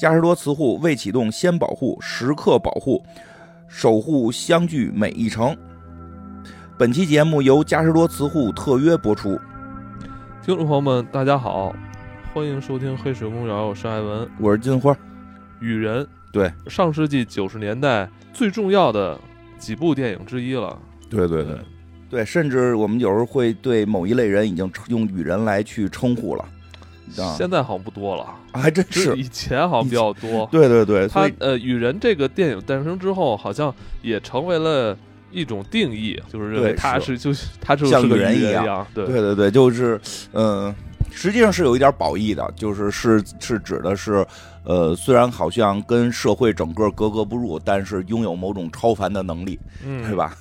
嘉实多磁护未启动先保护，时刻保护，守护相聚每一程。本期节目由嘉实多磁护特约播出。听众朋友们，大家好，欢迎收听《黑水公园》，我是艾文。我是金花，雨人，对，上世纪九十年代最重要的几部电影之一了。对对对，对，甚至我们有时候会对某一类人已经用雨人来去称呼了。啊现在好像不多了，啊还真是，以前好像比较多。对对对，所以它呃，雨人这个电影诞生之后，好像也成为了一种定义，就是认为对他是就是他就是像个人雨人一样样，对对对对，就是嗯、实际上是有一点褒义的，就是是是指的是，呃，虽然好像跟社会整个格格不入，但是拥有某种超凡的能力，嗯，对？吧？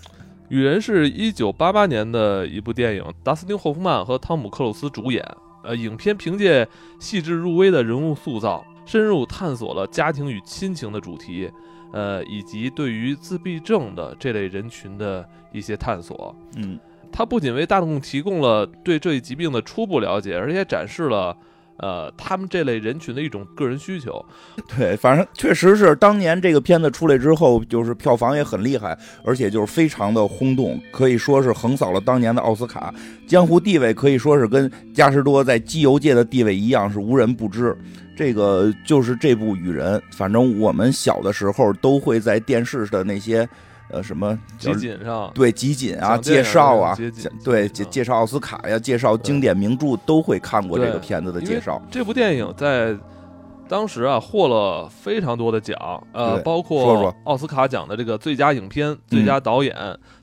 雨人是一九八八年的一部电影，达斯汀·霍夫曼和汤姆·克鲁斯主演。呃，影片凭借细致入微的人物塑造，深入探索了家庭与亲情的主题，呃，以及对于自闭症的这类人群的一些探索。嗯，它不仅为大众提供了对这一疾病的初步了解，而且展示了呃他们这类人群的一种个人需求。对，反正确实是当年这个片子出来之后，就是票房也很厉害，而且就是非常的轰动，可以说是横扫了当年的奥斯卡，江湖地位可以说是跟嘉实多在机油界的地位一样，是无人不知。这个就是这部《雨人》，反正我们小的时候都会在电视的那些呃什么集锦上，对集锦啊、介绍啊，对介介绍奥斯卡呀、介绍经典名著，都会看过这个片子的介绍。这部电影在当时啊获了非常多的奖，呃，包括奥斯卡奖的这个最佳影片、最佳导演、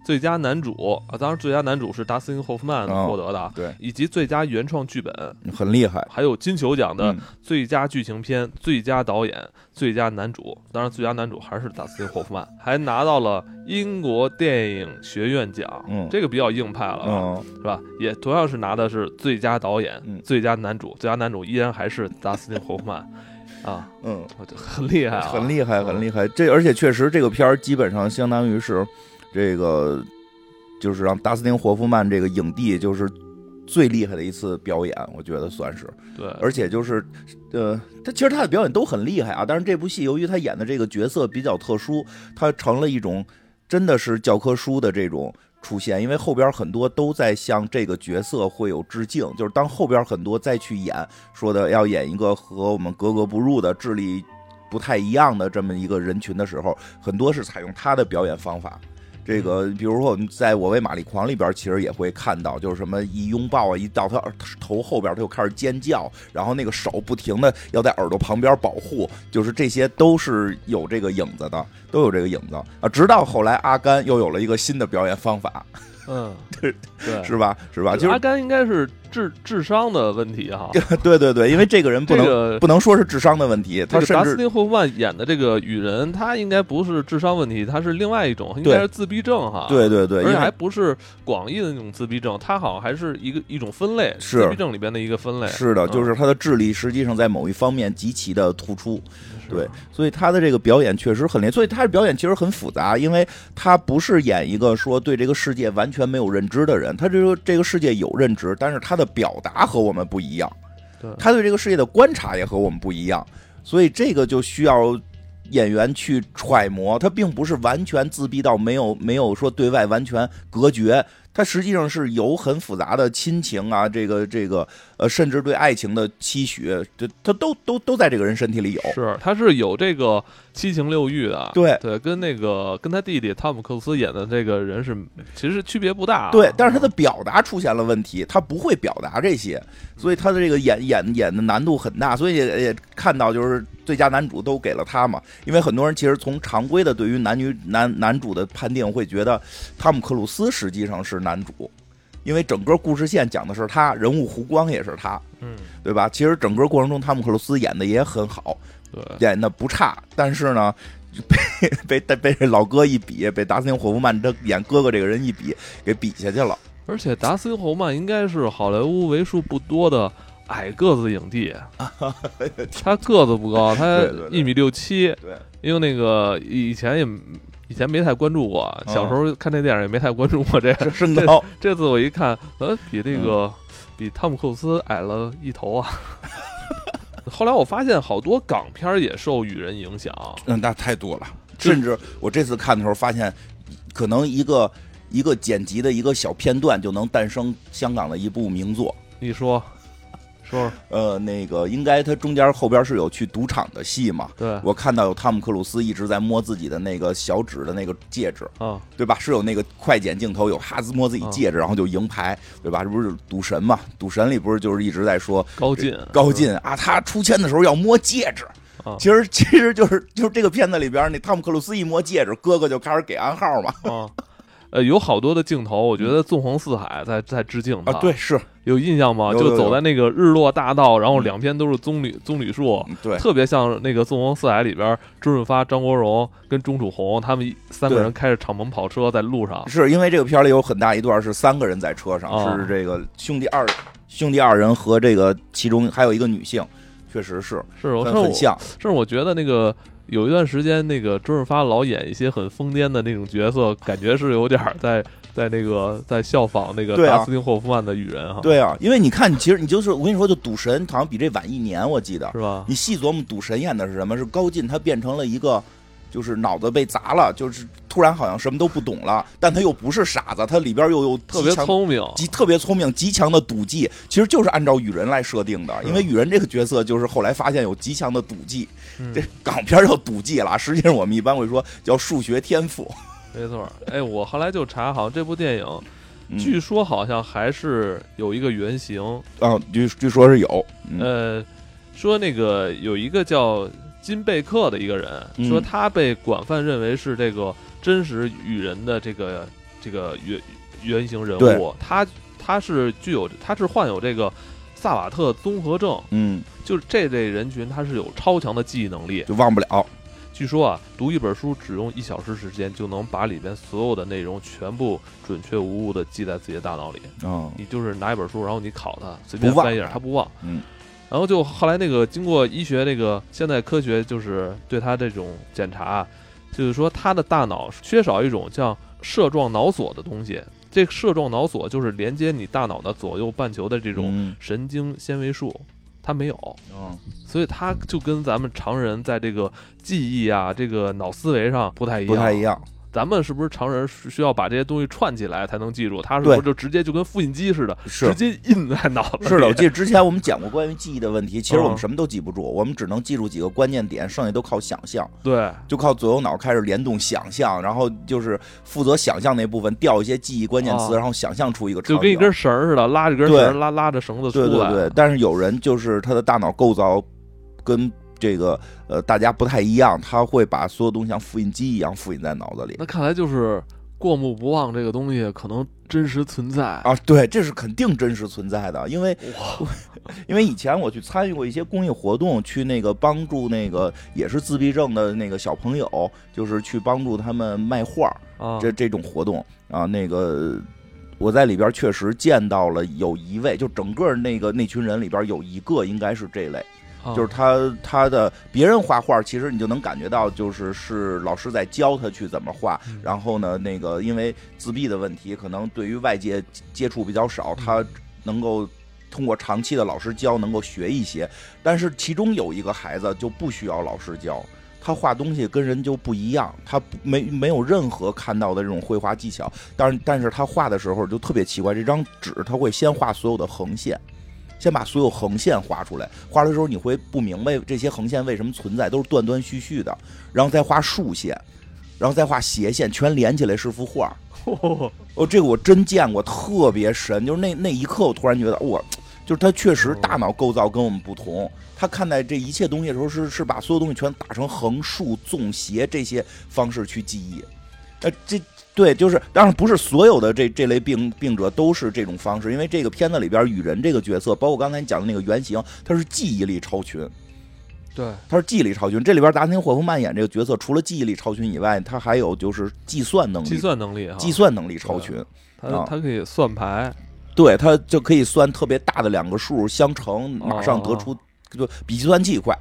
最佳男主啊，当然最佳男主是达斯汀·霍夫曼哦获得的，对，以及最佳原创剧本，很厉害。还有金球奖的嗯最佳剧情片、最佳导演、最佳男主，当然最佳男主还是达斯汀·霍夫曼，还拿到了英国电影学院奖，嗯这个比较硬派了啊。嗯，是吧？也同样是拿的是最佳导演、嗯最佳男主，最佳男主依然还是达斯汀·霍夫曼，啊，嗯，很厉害啊，很厉害，很厉害。这而且确实，这个片儿基本上相当于是这个，就是让达斯汀·霍夫曼这个影帝就是最厉害的一次表演，我觉得算是。对，而且就是，呃，他其实他的表演都很厉害啊。但是这部戏由于他演的这个角色比较特殊，他成了一种真的是教科书的这种出现。因为后边很多都在向这个角色会有致敬，就是当后边很多再去演说的要演一个和我们格格不入的智力不太一样的这么一个人群的时候，很多是采用他的表演方法。这个，比如说我们在《我为玛丽狂》里边，其实也会看到，就是什么一拥抱啊，一到他头后边，他就开始尖叫，然后那个手不停的要在耳朵旁边保护，就是这些都是有这个影子的，都有这个影子啊。直到后来阿甘又有了一个新的表演方法，嗯，对对，是吧？是吧？就是阿甘应该是智智商的问题哈。对对对，因为这个人不能、这个不能说是智商的问题，他甚至达斯汀·霍夫曼演的这个雨人，他应该不是智商问题，他是另外一种，应该是自闭症哈。对对对，而且因为还不是广义的那种自闭症，他好像还是一个一种分类，是自闭症里边的一个分类。是的，嗯就是他的智力实际上在某一方面极其的突出。是对，所以他的这个表演确实很厉害，所以他的表演其实很复杂，因为他不是演一个说对这个世界完全没有认知的人，他这个这个世界有认知，但是他的表达和我们不一样，对他对这个世界的观察也和我们不一样，所以这个就需要。演员去揣摩，他并不是完全自闭到没有没有说对外完全隔绝，他实际上是有很复杂的亲情啊，这个这个呃，甚至对爱情的期许，这他都都都在这个人身体里有。是，他是有这个七情六欲的。对对，跟那个跟他弟弟汤姆克鲁斯演的这个人是其实区别不大啊。对，但是他的表达出现了问题，他不会表达这些，所以他的这个演演演的难度很大，所以也也看到就是最佳男主都给了他嘛，因为很多人其实从常规的对于男女男男主的判定会觉得汤姆克鲁斯实际上是男主，因为整个故事线讲的是他，人物弧光也是他，嗯，对吧？其实整个过程中汤姆克鲁斯演的也很好，对，演的不差，但是呢。被被被这老哥一比，被达斯汀·霍夫曼这演哥哥这个人一比，给比下去了。而且达斯汀·霍夫曼应该是好莱坞为数不多的矮个子影帝，他个子不高，他一米六七。对，因为那个以前也以前没太关注过，嗯小时候看这电影也没太关注过这个。身高这次我一看，呃，比那嗯个、比汤姆克鲁斯矮了一头啊！后来我发现好多港片也受雨人影响，嗯，那太多了，甚至我这次看的时候发现，可能一个一个剪辑的一个小片段就能诞生香港的一部名作。你说，说说，呃，那个应该他中间后边是有去赌场的戏嘛？对，我看到有汤姆克鲁斯一直在摸自己的那个小指的那个戒指，啊，对吧？是有那个快剪镜头，有哈兹摸自己戒指，然后就赢牌，对吧？这不是赌神嘛？赌神里不是就是一直在说高进，高进啊，他出签的时候要摸戒指。啊其实 其实就是就是这个片子里边，那汤姆克鲁斯一摸戒指，哥哥就开始给暗号嘛。啊，呃，有好多的镜头，我觉得纵横四海在在致敬他，啊，对，，是，有印象吗？就走在那个日落大道，然后两边都是棕榈棕榈树，嗯对，特别像那个《纵横四海》里边周润发、张国荣跟钟楚红他们三个人开着敞篷跑车在路上，是因为这个片里有很大一段是三个人在车上，哦是这个兄弟二兄弟二人和这个其中还有一个女性，确实是是我很很像。甚至我觉得那个有一段时间，那个周润发老演一些很疯癫的那种角色，感觉是有点在在那个在效仿那个对斯汀霍夫曼的雨人哈，对啊，因为你看，其实你就是我跟你说，就赌神好像比这晚一年，我记得。是吧？你细琢磨，赌神演的是什么？是高进，他变成了一个。就是脑子被砸了，就是突然好像什么都不懂了，但他又不是傻子，他里边又有特别聪明，极特别聪明、极强的赌技，其实就是按照雨人来设定的。因为雨人这个角色就是后来发现有极强的赌技，嗯这港片叫赌技了，实际上我们一般会说叫数学天赋。没错。哎，我后来就查，好像这部电影嗯据说好像还是有一个原型，啊，据据说是有，嗯呃，说那个有一个叫金贝克的一个人，嗯说他被广泛认为是这个真实雨人的这个这个原原型人物，他他是具有他是患有这个萨瓦特综合症，嗯，就是这类人群他是有超强的记忆能力。就忘不了。据说啊，读一本书只用一小时时间就能把里边所有的内容全部准确无误的记在自己的大脑里。嗯你就是拿一本书，然后你考它，随便翻一页，它不忘。嗯。然后就后来那个经过医学那个现代科学，就是对他这种检查，就是说他的大脑缺少一种叫射状脑锁的东西。这个射状脑锁就是连接你大脑的左右半球的这种嗯神经纤维束，它没有，嗯所以他就跟咱们常人在这个记忆啊、这个脑思维上不太一样。不太一样。咱们是不是常人是需要把这些东西串起来才能记住？他是不是就直接就跟复印机似的，直接印在脑子里？是的，我记得之前我们讲过关于记忆的问题，其实我们嗯什么都记不住，我们只能记住几个关键点，剩下都靠想象，对，就靠左右脑开始联动想象，然后就是负责想象那部分调一些记忆关键词，啊然后想象出一个。就跟一根绳似的，拉着根绳，拉拉着绳子出来。对对对，但是有人就是他的大脑构造跟这个呃大家不太一样，他会把所有东西像复印机一样复印在脑子里那看来就是过目不忘这个东西可能真实存在。啊。对，这是肯定真实存在的，因为，因为以前我去参与过一些公益活动，去那个帮助那个也是自闭症的那个小朋友，就是去帮助他们卖画儿啊，这这种活动啊，那个。我在里边确实见到了有一位，就整个那个那群人里边有一个应该是这类，啊就是他他的别人画画，其实你就能感觉到，就是是老师在教他去怎么画。嗯然后呢，那个因为自闭的问题，可能对于外界接触比较少，嗯他能够通过长期的老师教，能够学一些。但是其中有一个孩子就不需要老师教。他画东西跟人就不一样，他不没没有任何看到的这种绘画技巧，但是但是他画的时候就特别奇怪，这张纸他会先画所有的横线，先把所有横线画出来，画的时候你会不明白这些横线为什么存在，都是断断续续的，然后再画竖线，然后再画斜线，全连起来是幅画。哦，这个我真见过，特别神。就是那那一刻，我突然觉得，哇，就是他确实大脑构造跟我们不同。他看待这一切东西的时候是，是把所有东西全打成横、竖、纵、斜这些方式去记忆。呃，这对，就是当然不是所有的这这类病病者都是这种方式，因为这个片子里边雨人这个角色，包括刚才你讲的那个原型，他是记忆力超群。对，他是记忆力超群。这里边达斯汀霍夫曼演这个角色，除了记忆力超群以外，他还有就是计算能力，计算能力哈，计算能力超群。他啊他可以算牌，对他就可以算特别大的两个数相乘，马上得出，就比计算器快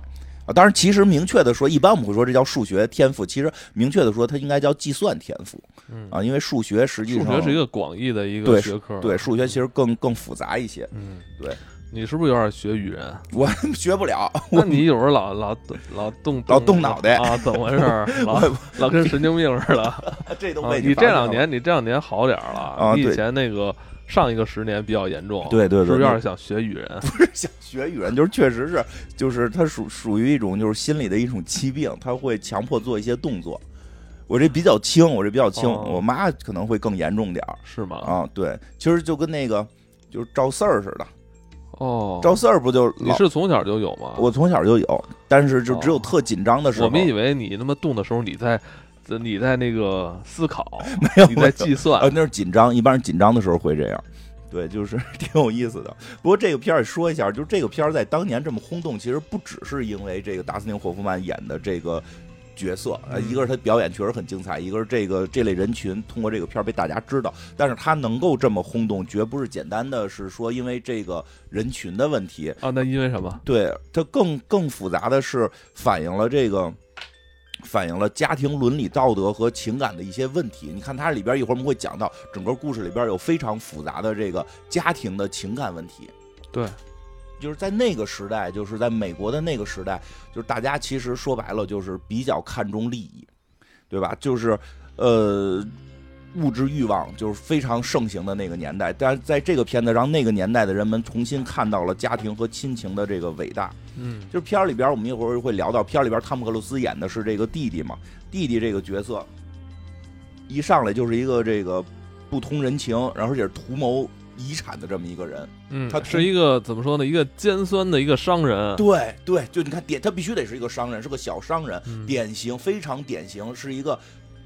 啊。当然，其实明确的说，一般我们会说这叫数学天赋，其实明确的说，它应该叫计算天赋嗯，啊，因为数学实际上数学是一个广义的一个学科，对数学其实更更复杂一些。嗯，对。你是不是有点学语人？我 学不了，那你有时候老老老动老动脑袋啊？怎么回事？老老跟神经病似的。这都被你这两年，你这两年好点了啊？你以前那个上一个十年比较严重。对对对，是不是有点想学语人？不是想学语人，就是确实是，就是他属属于一种就是心理的一种疾病，他会强迫做一些动作。我这比较轻，我这比较轻，我妈可能会更严重点儿，是吗？啊，对，其实就跟那个就是赵四儿似的，哦，赵四儿不就你是从小就有吗？我从小就有，但是就只有特紧张的时候。我们以为你那么动的时候，你在你在那个思考，没有你在计算，呃，那是紧张，一般人紧张的时候会这样，对，就是 挺有意思的。不过这个片儿也说一下，就是这个片儿在当年这么轰动，其实不只是因为这个达斯汀霍夫曼演的这个。角色，呃，一个是他表演确实很精彩，一个是这个这类人群通过这个片儿被大家知道。但是他能够这么轰动，绝不是简单的是说因为这个人群的问题啊。那因为什么？对他更更复杂的是反映了这个，反映了家庭伦理道德和情感的一些问题。你看它里边一会儿我们会讲到，整个故事里边有非常复杂的这个家庭的情感问题。对。就是在那个时代，就是在美国的那个时代，就是大家其实说白了就是比较看重利益，对吧？就是呃，物质欲望就是非常盛行的那个年代。但是在这个片子让那个年代的人们重新看到了家庭和亲情的这个伟大。嗯，就是片儿里边我们一会儿会聊到，片儿里边汤姆克鲁斯演的是这个弟弟嘛？弟弟这个角色一上来就是一个这个不通人情，然后而且是图谋。遗产的这么一个人，嗯，他是一个怎么说呢？一个尖酸的一个商人。对对，就你看典，他必须得是一个商人，是个小商人，典型非常典型，是一个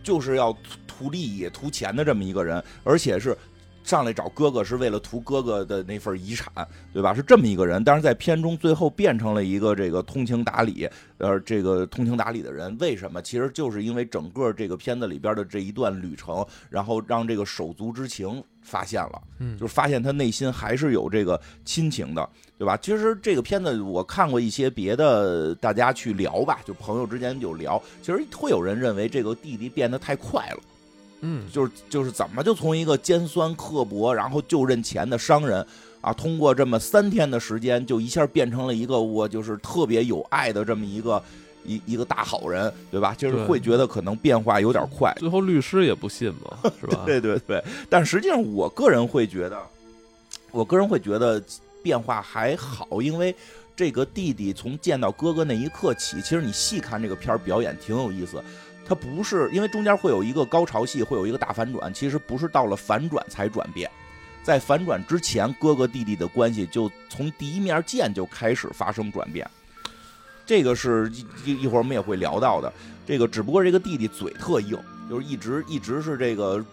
就是要图利益、图钱的这么一个人，而且是。上来找哥哥是为了图哥哥的那份遗产，对吧？是这么一个人，但是在片中最后变成了一个这个通情达理，呃，这个通情达理的人，为什么？其实就是因为整个这个片子里边的这一段旅程，然后让这个手足之情发现了，嗯，就是发现他内心还是有这个亲情的，对吧？其实这个片子我看过一些别的，大家去聊吧，就朋友之间就聊，其实会有人认为这个弟弟变得太快了。嗯，就是就是怎么就从一个尖酸刻薄，然后就认钱的商人，啊，通过这么三天的时间，就一下变成了一个我就是特别有爱的这么一个一一个大好人，对吧？就是会觉得可能变化有点快。最后律师也不信嘛，是吧？对对对。但实际上，我个人会觉得，我个人会觉得变化还好，因为这个弟弟从见到哥哥那一刻起，其实你细看这个片儿表演挺有意思。他不是因为中间会有一个高潮戏，会有一个大反转，其实不是到了反转才转变，在反转之前，哥哥弟弟的关系就从第一面见就开始发生转变。这个是一一会儿我们也会聊到的。这个只不过这个弟弟嘴特硬，就是一直一直是这个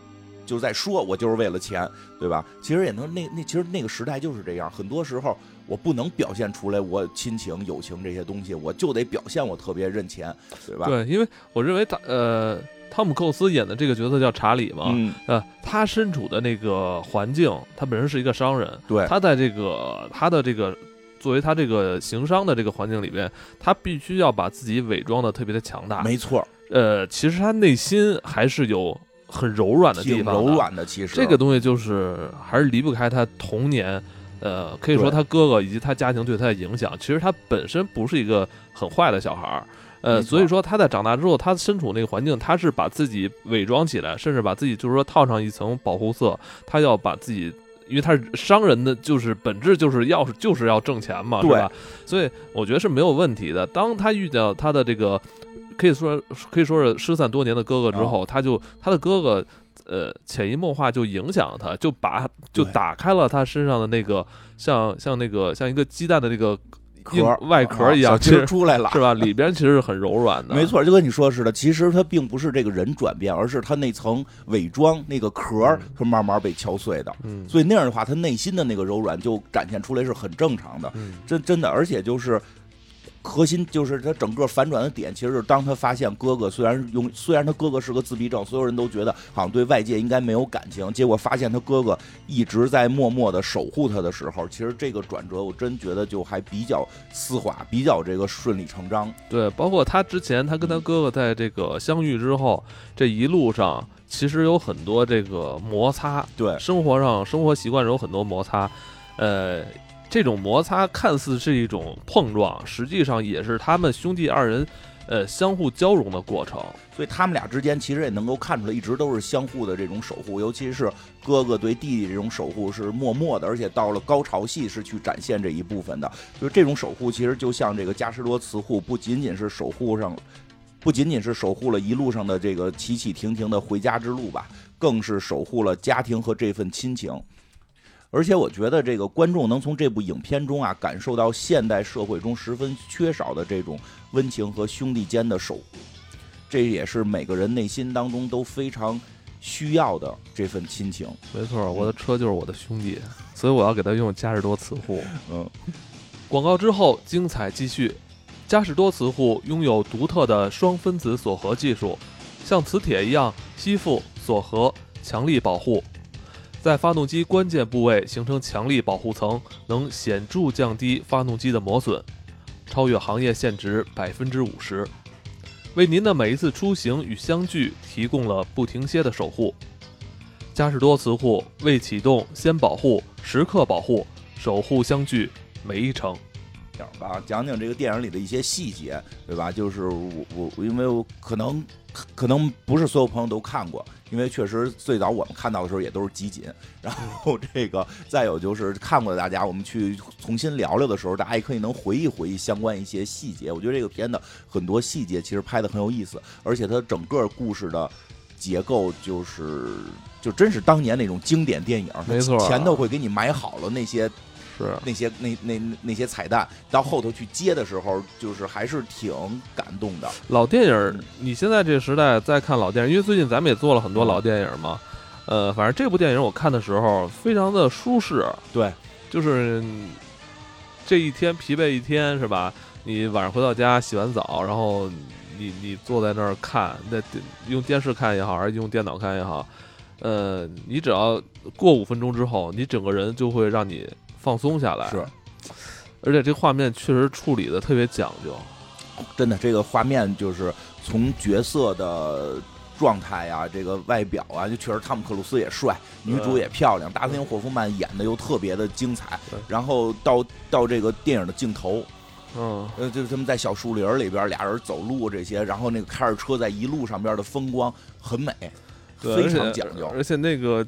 就是在说，我就是为了钱，对吧？其实也能那那其实那个时代就是这样，很多时候。我不能表现出来我亲情、友情这些东西，我就得表现我特别认钱，对吧？对，因为我认为他呃，汤姆·克鲁斯演的这个角色叫查理嘛，呃，他身处的那个环境，他本身是一个商人，对，他在这个他的这个作为他这个行商的这个环境里边，他必须要把自己伪装的特别的强大，没错。呃，其实他内心还是有很柔软的地方，柔软的。其实这个东西就是还是离不开他童年。呃，可以说他哥哥以及他家庭对他的影响，其实他本身不是一个很坏的小孩儿，呃，所以说他在长大之后，他身处那个环境，他是把自己伪装起来，甚至把自己就是说套上一层保护色，他要把自己，因为他是商人的，就是本质就是要是就是要挣钱嘛，是吧？所以我觉得是没有问题的。当他遇到他的这个可以说可以说是失散多年的哥哥之后，他就他的哥哥。呃，潜移默化就影响了他，就把就打开了他身上的那个像像那个像一个鸡蛋的那个壳外壳一样，其实出来了，是吧？里边其实是很柔软的。没错，就跟你说似的，其实他并不是这个人转变，而是他那层伪装那个壳是慢慢被敲碎的。嗯，所以那样的话，他内心的那个柔软就展现出来是很正常的。嗯，真真的，而且就是。核心就是他整个反转的点，其实是当他发现哥哥虽然用，虽然他哥哥是个自闭症，所有人都觉得好像对外界应该没有感情，结果发现他哥哥一直在默默的守护他的时候，其实这个转折我真觉得就还比较丝滑，比较这个顺理成章。对，包括他之前他跟他哥哥在这个相遇之后，这一路上其实有很多这个摩擦，对，生活上生活习惯有很多摩擦，呃。这种摩擦看似是一种碰撞，实际上也是他们兄弟二人，呃，相互交融的过程。所以他们俩之间其实也能够看出来，一直都是相互的这种守护，尤其是哥哥对弟弟这种守护是默默的，而且到了高潮戏是去展现这一部分的。就是这种守护，其实就像这个加什多慈护，不仅仅是守护上，不仅仅是守护了一路上的这个起起停停的回家之路吧，更是守护了家庭和这份亲情。而且我觉得这个观众能从这部影片中啊，感受到现代社会中十分缺少的这种温情和兄弟间的守护。这也是每个人内心当中都非常需要的这份亲情。没错，我的车就是我的兄弟，所以我要给他用嘉实多磁护。嗯，广告之后精彩继续。嘉实多磁护拥有独特的双分子锁合技术，像磁铁一样吸附、锁合、强力保护，在发动机关键部位形成强力保护层，能显著降低发动机的磨损，超越行业限值百分之五十。为您的每一次出行与相聚提供了不停歇的守护。嘉实多磁护未启动先保护，时刻保护，守护相聚每一程。吧，讲讲这个电影里的一些细节，对吧？就是我我因为我可能可能不是所有朋友都看过，因为确实最早我们看到的时候也都是集锦。然后这个再有就是看过的大家，我们去重新聊聊的时候，大家也可以能回忆回忆相关一些细节。我觉得这个片的很多细节其实拍的很有意思，而且它整个故事的结构就是就真是当年那种经典电影，没错，前头会给你埋好了那些。是那些那那那些彩蛋，到后头去接的时候，就是还是挺感动的。老电影，你现在这个时代再看老电影，因为最近咱们也做了很多老电影嘛。呃，反正这部电影我看的时候非常的舒适。对，就是这一天疲惫一天是吧？你晚上回到家洗完澡，然后你你坐在那儿看，那用电视看也好，还是用电脑看也好，呃，你只要过五分钟之后，你整个人就会让你。放松下来。是，而且这画面确实处理的特别讲究，真的，这个画面就是从角色的状态啊，这个外表啊，就确实汤姆克鲁斯也帅，女主也漂亮，达斯汀霍夫曼演的又特别的精彩，然后到到这个电影的镜头，嗯，呃，就他们在小树林里边俩人走路这些，然后那个开着车在一路上边的风光很美，非常讲究，而且那个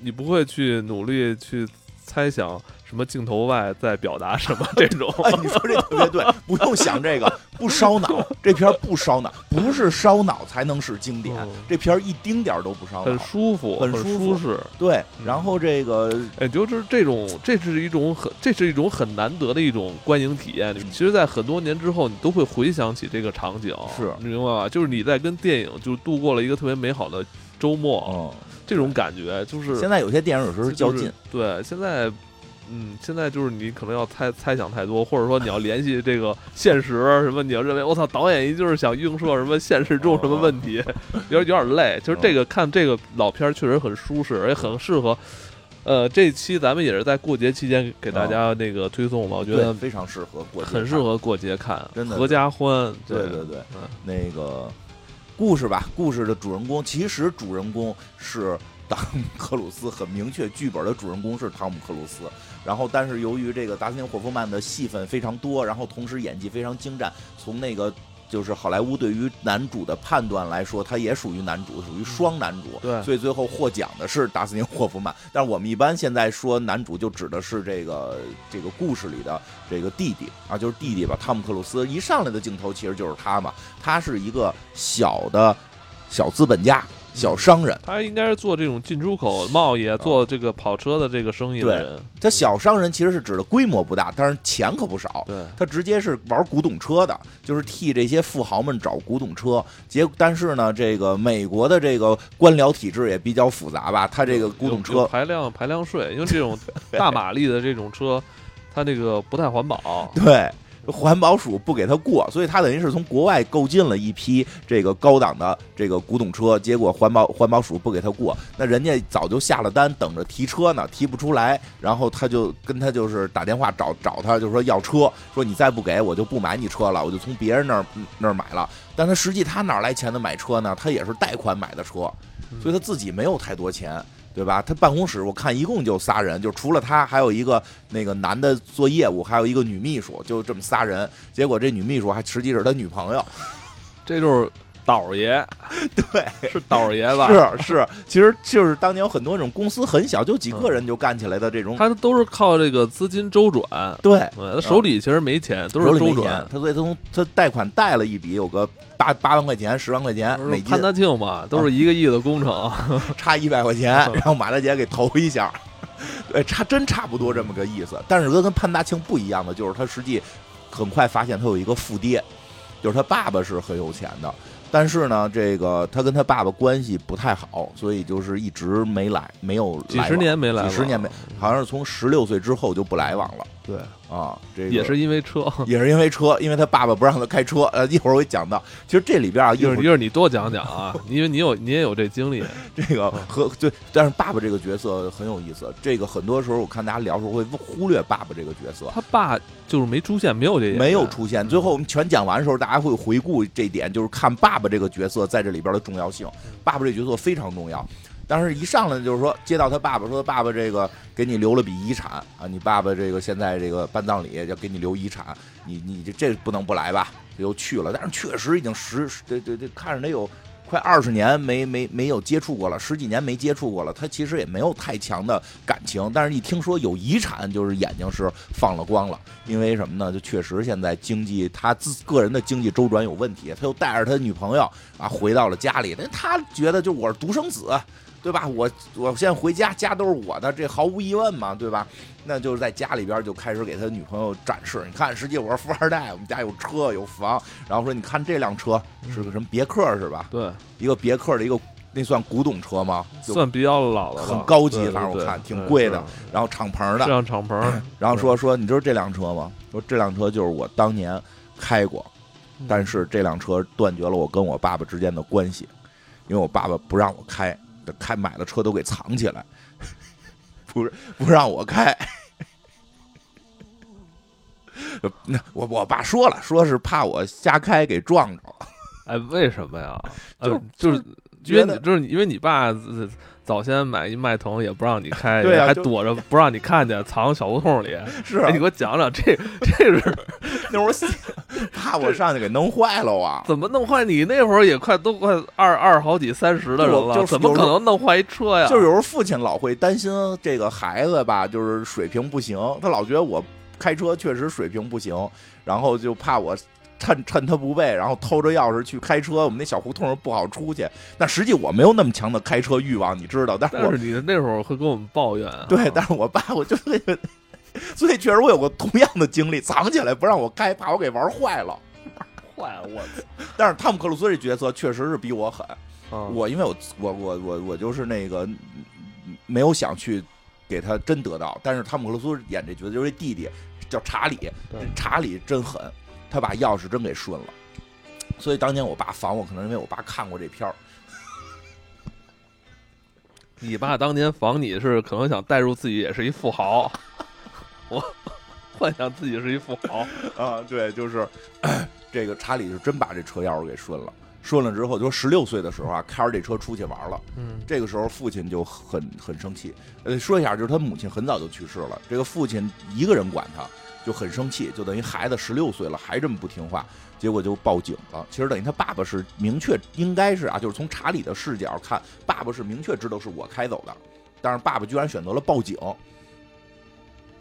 你不会去努力去猜想。什么镜头外在表达什么？这种哎，你说这特别对，不用想这个，不烧脑。这片儿不烧脑，不是烧脑才能是经典。这片儿一丁点儿都不烧脑，很舒服，很舒适。对，然后这个，哎，就是这种，这是一种很，这是一种很难得的一种观影体验。其实，在很多年之后，你都会回想起这个场景，是你明白吧？就是你在跟电影就度过了一个特别美好的周末，嗯，这种感觉就是。现在有些电影有时候是较劲，对，现在。嗯，现在就是你可能要猜猜想太多，或者说你要联系这个现实什么，你要认为我操，导演一就是想映射什么现实中什么问题，有点有点累。就是这个看这个老片儿确实很舒适，而且很适合。呃，这期咱们也是在过节期间给大家那个推送嘛，我觉得非常适合过，很适合过节看，真的合家欢。对对对，那个故事吧，故事的主人公其实主人公是。汤姆克鲁斯很明确，剧本的主人公是汤姆克鲁斯。然后，但是由于这个达斯汀霍夫曼的戏份非常多，然后同时演技非常精湛，从那个就是好莱坞对于男主的判断来说，他也属于男主，属于双男主。对，所以最后获奖的是达斯汀霍夫曼。但是我们一般现在说男主，就指的是这个这个故事里的这个弟弟啊，就是弟弟吧。汤姆克鲁斯一上来的镜头其实就是他嘛，他是一个小的小资本家。小商人，他应该是做这种进出口贸易，做这个跑车的这个生意的人。他小商人其实是指的规模不大，但是钱可不少。对，他直接是玩古董车的，就是替这些富豪们找古董车。结但是呢，这个美国的这个官僚体制也比较复杂吧？他这个古董车排量排量税，因为这种大马力的这种车，它这个不太环保。对。环保署不给他过，所以他等于是从国外购进了一批这个高档的这个古董车，结果环保环保署不给他过，那人家早就下了单，等着提车呢，提不出来，然后他就跟他就是打电话找找他，就说要车，说你再不给我就不买你车了，我就从别人那儿那儿买了。但他实际他哪来钱的买车呢？他也是贷款买的车，所以他自己没有太多钱。对吧？他办公室我看一共就仨人，就除了他，还有一个那个男的做业务，还有一个女秘书，就这么仨人。结果这女秘书还实际是他女朋友，这就是倒爷，对，是倒爷吧？是是，其实就是当年有很多这种公司很小，就几个人就干起来的这种。他都是靠这个资金周转，对，他手里其实没钱，都是周转。他所以他从他贷款贷了一笔，有个八八万块钱、十万块钱美金。潘大庆嘛，都是一个亿的工程，差一百块钱，然后马大姐给投一下，对，差真差不多这么个意思。但是他跟潘大庆不一样的就是，他实际很快发现他有一个富爹，就是他爸爸是很有钱的。但是呢，这个他跟他爸爸关系不太好，所以就是一直没来，没有几十年没来，几十年没，好像是从十六岁之后就不来往了。对。啊，这也是因为车，也是因为车，因为他爸爸不让他开车。呃，一会儿我会讲到，其实这里边啊，一会儿一会儿你多讲讲啊，因为你有你也有这经历。这个和对，但是爸爸这个角色很有意思。这个很多时候我看大家聊的时候会忽略爸爸这个角色。他爸就是没出现，没有这没有出现。最后我们全讲完的时候，大家会回顾这点，就是看爸爸这个角色在这里边的重要性。爸爸这角色非常重要。但是，一上来就是说，接到他爸爸说，爸爸这个给你留了笔遗产啊，你爸爸这个现在这个办葬礼要给你留遗产，你你这这不能不来吧？又去了，但是确实已经十这这这看着得有快二十年没没没有接触过了，十几年没接触过了，他其实也没有太强的感情。但是一听说有遗产，就是眼睛是放了光了，因为什么呢？就确实现在经济他自个人的经济周转有问题，他又带着他女朋友啊回到了家里，但他觉得就我是独生子。对吧？我我现在回家，家都是我的，这毫无疑问嘛，对吧？那就是在家里边就开始给他女朋友展示，你看，实际我是富二代，我们家有车有房，然后说你看这辆车是个什么别克是吧？对，一个别克的一个那算古董车吗？算比较老的，很高级，反正我看挺贵的，然后敞篷的，这辆敞篷，然后说说你知道这辆车吗？说这辆车就是我当年开过，但是这辆车断绝了我跟我爸爸之间的关系，因为我爸爸不让我开。开买的车都给藏起来，不是不让我开。那我我爸说了，说是怕我瞎开给撞着。哎，为什么呀？就 就是因为就是因为你爸。早先买一迈腾也不让你开，对还躲着不让你看见，藏小胡同里。是，你给我讲讲这这是 那会儿 怕我上去给弄坏了啊？怎么弄坏？你那会儿也快都快二二好几三十的人了，就怎么可能弄坏一车呀？就是有时候父亲老会担心这个孩子吧，就是水平不行，他老觉得我开车确实水平不行，然后就怕我。趁趁他不备，然后偷着钥匙去开车。我们那小胡同不好出去。但实际我没有那么强的开车欲望，你知道。但是你那会儿会跟我们抱怨。对，但是我爸我就那个，所以确实我有过同样的经历，藏起来不让我开，怕我给玩坏了。坏了，我。但是汤姆克鲁斯这角色确实是比我狠。我因为我我我我我就是那个没有想去给他真得到。但是汤姆克鲁斯演这角色就是弟弟叫查理，查理真狠。他把钥匙真给顺了，所以当年我爸防我，可能因为我爸看过这片儿。你爸当年防你是可能想代入自己也是一富豪，我幻想自己是一富豪。啊，对，就是 这个查理是真把这车钥匙给顺了，顺了之后就十六岁的时候啊，开着这车出去玩了，嗯，这个时候父亲就很很生气，呃，说一下就是他母亲很早就去世了，这个父亲一个人管他。就很生气，就等于孩子十六岁了还这么不听话，结果就报警了。其实等于他爸爸是明确应该是啊，就是从查理的视角看，爸爸是明确知道是我开走的，但是爸爸居然选择了报警，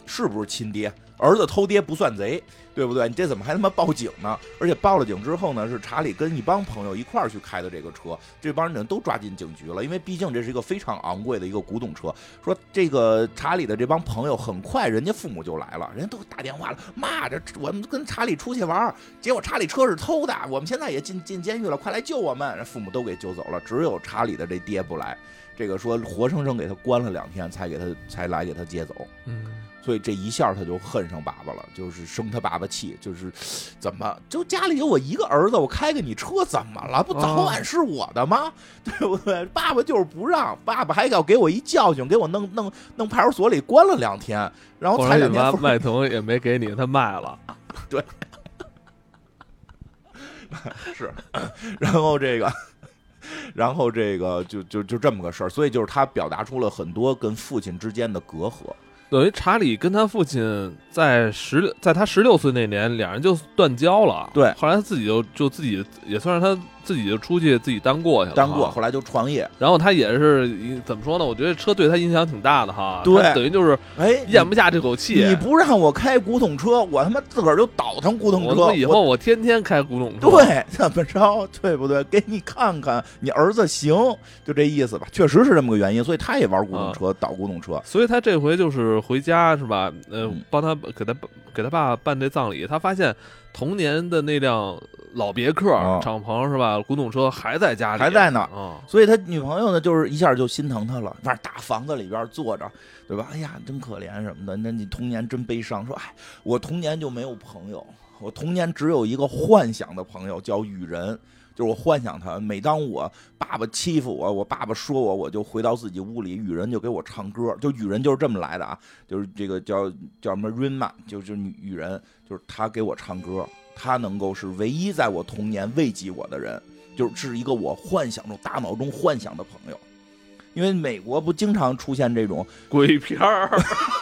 是不是亲爹？儿子偷爹不算贼，对不对？你这怎么还他妈报警呢？而且报了警之后呢，是查理跟一帮朋友一块儿去开的这个车，这帮人都抓进警局了。因为毕竟这是一个非常昂贵的一个古董车。说这个查理的这帮朋友很快，人家父母就来了，人家都打电话了，骂着我们跟查理出去玩，结果查理车是偷的，我们现在也进进监狱了，快来救我们！人父母都给救走了，只有查理的这爹不来，这个说活生生给他关了两天，才给他才来给他接走。嗯。所以这一下他就恨上爸爸了，就是生他爸爸气，就是怎么就家里有我一个儿子，我开个你车怎么了？不早晚是我的吗？对不对？爸爸就是不让，爸爸还要给我一教训，给我弄弄弄派出所里关了两天，然后才两天。迈腾也没给你，他卖了。对，是，然后这个。然后这个就就就这么个事儿，所以就是他表达出了很多跟父亲之间的隔阂。等于查理跟他父亲在十六，在他十六岁那年，两人就断交了。对后来他自己就就自己也算是他自己就出去自己单过去了，单过，。后来就创业。然后他也是怎么说呢？我觉得车对他影响挺大的哈。对等于就是哎，咽不下这口气。你不让我开古董车，我他妈自个儿就倒腾古董车。我以后我天天开古董车。对，怎么着，对不对？给你看看，你儿子行，就这意思吧。确实是这么个原因，所以他也玩古董车，倒古董车。所以他这回就是回家是吧？呃嗯，帮他给他给他爸办这葬礼，他发现童年的那辆老别克、哦敞篷是吧？古董车还在家里，还在呢啊。所以他女朋友呢，就是一下就心疼他了。反正大房子里边坐着，对吧？哎呀，真可怜什么的。那你童年真悲伤。说，哎，我童年就没有朋友，我童年只有一个幻想的朋友，叫雨人。就是我幻想他，每当我爸爸欺负我，我爸爸说我，我就回到自己屋里，雨人就给我唱歌。就雨人就是这么来的啊，就是这个叫叫什么 Rain Man，就是女雨人，就是他给我唱歌，他能够是唯一在我童年慰藉我的人。就是一个我幻想中、大脑中幻想的朋友。因为美国不经常出现这种鬼片儿，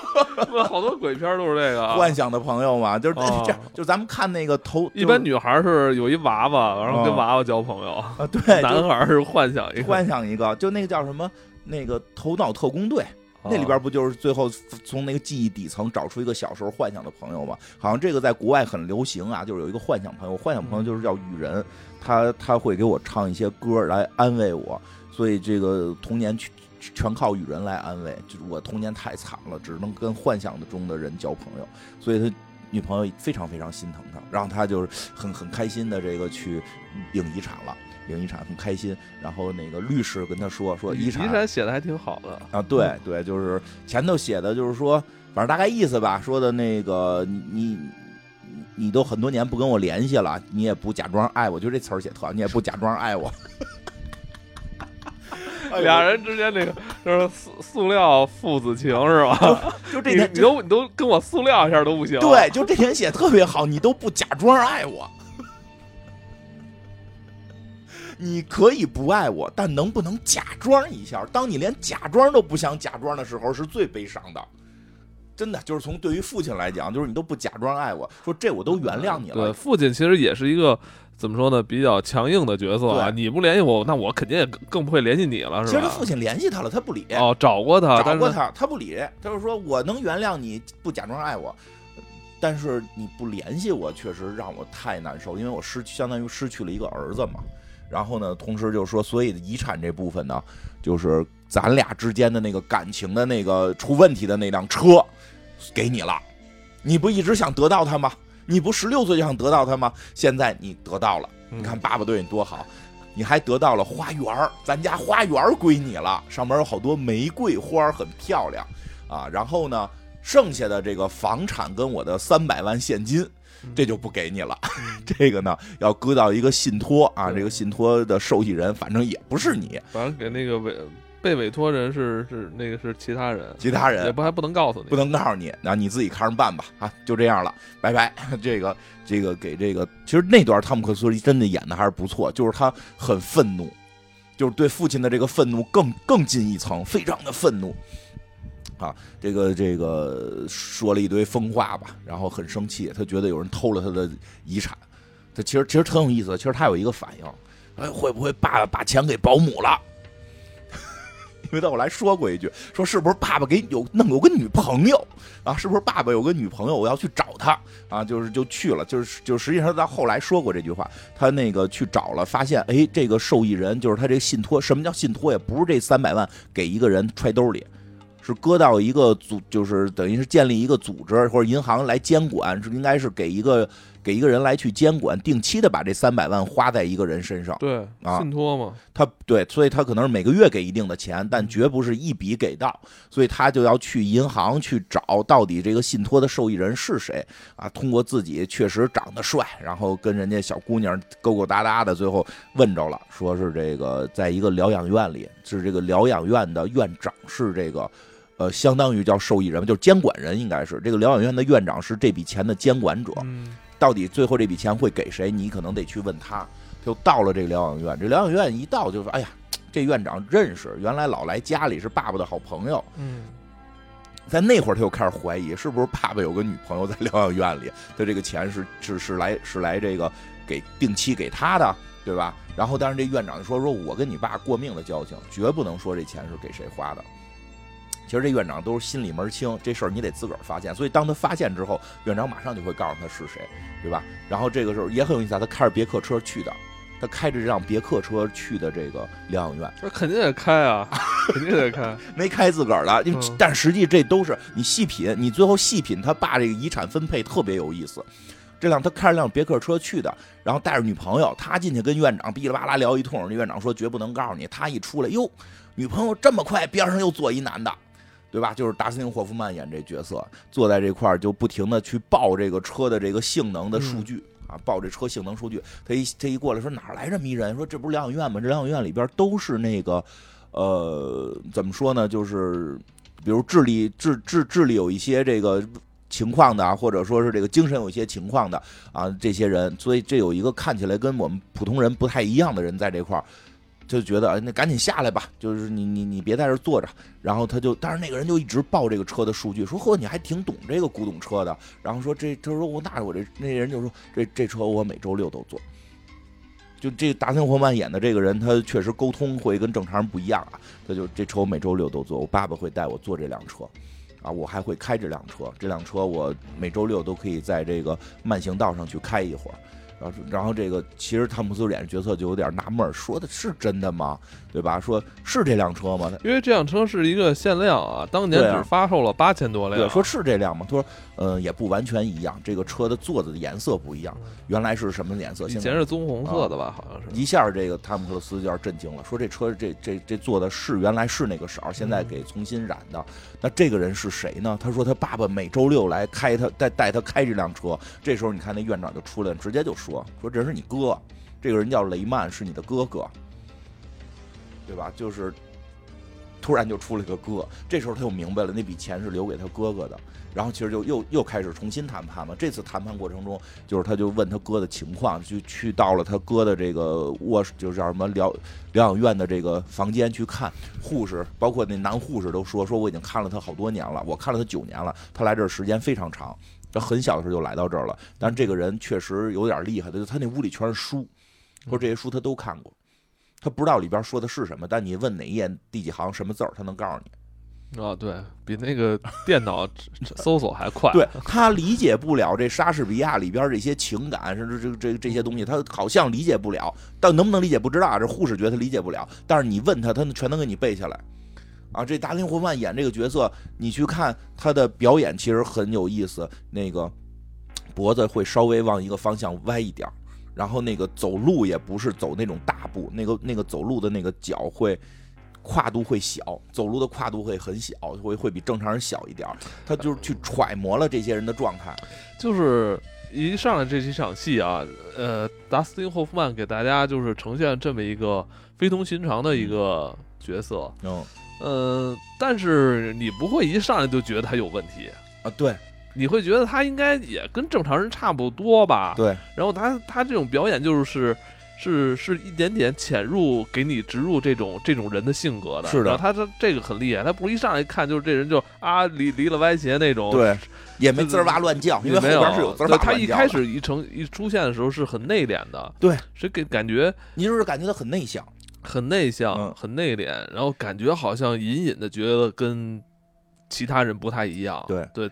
好多鬼片儿都是这个。幻想的朋友嘛，就是哦这样，就咱们看那个头，一般女孩是有一娃娃，然后跟哦娃娃交朋友；啊，对，就男孩儿是幻想一个。幻想一个，就那个叫什么，那个头脑特工队，哦那里边不就是最后从那个记忆底层找出一个小时候幻想的朋友吗？好像这个在国外很流行啊，就是有一个幻想朋友，幻想朋友就是叫雨人，他他会给我唱一些歌来安慰我，所以这个童年全全靠雨人来安慰，就是我童年太惨了，只能跟幻想的中的人交朋友，所以他。女朋友非常非常心疼他，然后他就是很很开心的这个去领遗产了，领遗产很开心。然后那个律师跟他说说遗遗产产写的还挺好的。啊，对对，就是前头写的就是说，反正大概意思吧，说的那个你你你你都很多年不跟我联系了，你也不假装爱我，就这词儿写特好，你也不假装爱我。俩人之间那个就是塑塑料父子情是吧？就这天你都你都跟我塑料一下都不行。对，就这天写特别好，你都不假装爱我。你可以不爱我，但能不能假装一下？当你连假装都不想假装的时候，是最悲伤的。真的，就是从对于父亲来讲，就是你都不假装爱我，说这我都原谅你了对，父亲其实也是一个怎么说呢，比较强硬的角色啊。你不联系我，那我肯定也更更不会联系你了，是吧？其实他父亲联系他了，他不理，哦，找过他，找过他，他不理，他就说我能原谅你不假装爱我，但是你不联系我，确实让我太难受，因为我失去相当于失去了一个儿子嘛。然后呢，同时就说，所以遗产这部分呢，就是咱俩之间的那个感情的那个出问题的那辆车，给你了。你不一直想得到它吗？你不十六岁就想得到它吗？现在你得到了。嗯你看爸爸对你多好，你还得到了花园儿，咱家花园儿归你了，上面有好多玫瑰花，很漂亮啊。然后呢，剩下的这个房产跟我的三百万现金，这就不给你了。这个呢，要搁到一个信托啊，这个信托的受益人反正也不是你，反正给那个委被委托人是是那个是其他人，其他人。也不还不能告诉你，不能告诉你，那你自己看着办吧。啊，就这样了，拜拜。这个这个给这个，其实那段汤姆克斯真的演的还是不错，就是他很愤怒，就是对父亲的这个愤怒更更进一层，非常的愤怒。啊，这个这个说了一堆疯话吧，然后很生气，他觉得有人偷了他的遗产。他其实其实挺有意思的，其实他有一个反应，哎，会不会爸爸把钱给保姆了？因为他后来说过一句，说是不是爸爸给有弄有个女朋友啊？是不是爸爸有个女朋友？我要去找他啊！就是就去了，就是就实际上他后来说过这句话，他那个去找了，发现哎，这个受益人就是他这个信托。什么叫信托呀？不是这三百万给一个人揣兜里，是搁到一个组，就是等于是建立一个组织或者银行来监管，是应该是给一个给一个人来去监管，定期的把这三百万花在一个人身上。对啊信托嘛，他对，所以他可能是每个月给一定的钱，但绝不是一笔给到，所以他就要去银行去找到底这个信托的受益人是谁啊？通过自己确实长得帅，然后跟人家小姑娘勾勾搭搭的，最后问着了，说是这个在一个疗养院里，是这个疗养院的院长是这个。呃，相当于叫受益人，就是监管人，应该是这个疗养院的院长是这笔钱的监管者。嗯，到底最后这笔钱会给谁？你可能得去问他。就到了这个疗养院，这疗养院一到就说：“哎呀，这院长认识，原来老来家里是爸爸的好朋友。嗯，在那会儿他又开始怀疑，是不是爸爸有个女朋友在疗养院里，他这个钱是是是来是来这个给定期给他的，对吧？然后当然这院长就说说我跟你爸过命的交情，绝不能说这钱是给谁花的。其实这院长都是心里门清，这事儿你得自个儿发现。所以当他发现之后，院长马上就会告诉他是谁，对吧？然后这个时候也很有意思啊，他开着别克车去的，他开着这辆别克车去的这个疗养院，这肯定得开啊，肯定得开。没开自个儿的，嗯但实际这都是你细品，你最后细品他爸这个遗产分配特别有意思。这辆他开着辆别克车去的，然后带着女朋友，他进去跟院长哔哩吧啦聊一通，那院长说绝不能告诉你。他一出来，哟，女朋友这么快，边上又坐一男的，对吧？就是达斯汀霍夫曼演这角色，坐在这块儿就不停的去报这个车的这个性能的数据。啊，报这车性能数据，他一他一过来说哪儿来这么一人？说这不是疗养院吗？这疗养院里边都是那个，呃，怎么说呢？就是比如智力智智智力有一些这个情况的啊，或者说是这个精神有一些情况的啊，这些人，所以这有一个看起来跟我们普通人不太一样的人在这块儿，就觉得哎那赶紧下来吧，就是你你你别在这坐着。然后他就，但是那个人就一直报这个车的数据，说呵你还挺懂这个古董车的。然后说这他说我那我这那人就说这这车我每周六都坐。就这达森霍曼演的这个人，他确实沟通会跟正常人不一样啊。他就这车我每周六都坐，我爸爸会带我坐这辆车，啊，我还会开这辆车，这辆车我每周六都可以在这个慢行道上去开一会儿。然后，然后这个其实汤姆斯演角色就有点纳闷，说的是真的吗？对吧？说是这辆车吗？因为这辆车是一个限量啊，当年只发售了八千多辆。对，说是这辆吗？他说，嗯，也不完全一样，这个车的座子的颜色不一样，原来是什么颜色？以现在前是棕红色的吧，好像是。一下这个汤姆克鲁斯有点震惊了，说这车这这这做的是原来是那个色儿，现在给重新染的。那这个人是谁呢？他说他爸爸每周六来开他带带他开这辆车。这时候你看那院长就出来了，直接就说说这是你哥，这个人叫雷曼，是你的哥哥，对吧？就是突然就出了个哥，这时候他就明白了那笔钱是留给他哥哥的。然后其实就又又开始重新谈判嘛。这次谈判过程中，就是他就问他哥的情况，就去到了他哥的这个卧室，就是叫什么疗疗养院的这个房间去看。护士包括那男护士都说说我已经看了他好多年了，我看了他九年了，他来这儿时间非常长。他很小的时候就来到这儿了，但这个人确实有点厉害的，就他那屋里全是书，说这些书他都看过，他不知道里边说的是什么，但你问哪一页第几行什么字儿，他能告诉你。啊，对比那个电脑搜 索还快。对他理解不了这莎士比亚里边这些情感，甚至这这这些东西，他好像理解不了，但能不能理解不知道啊。这护士觉得他理解不了，但是你问他，他全能给你背下来。啊，这达林霍曼演这个角色，你去看他的表演，其实很有意思。那个脖子会稍微往一个方向歪一点儿，然后那个走路也不是走那种大步，那个那个走路的那个脚会跨度会小，走路的跨度会很小，会会比正常人小一点儿。他就是去揣摩了这些人的状态。就是一上来这几场戏啊，呃，达斯汀霍夫曼给大家就是呈现这么一个非同寻常的一个角色，嗯。呃、但是你不会一上来就觉得他有问题，啊，对你会觉得他应该也跟正常人差不多吧？对，然后他他这种表演就是是是一点点潜入，给你植入这种这种人的性格的。是的然后他他这个很厉害，他不是一上来看就是这人就啊离离了歪斜那种。对，也没滋儿哇乱叫，因为后没有边是有滋儿哇乱叫。他一开始一成一出现的时候是很内敛的，对，是给感觉你就是感觉他很内向。很内向、嗯很内敛，然后感觉好像隐隐的觉得跟其他人不太一样。对对，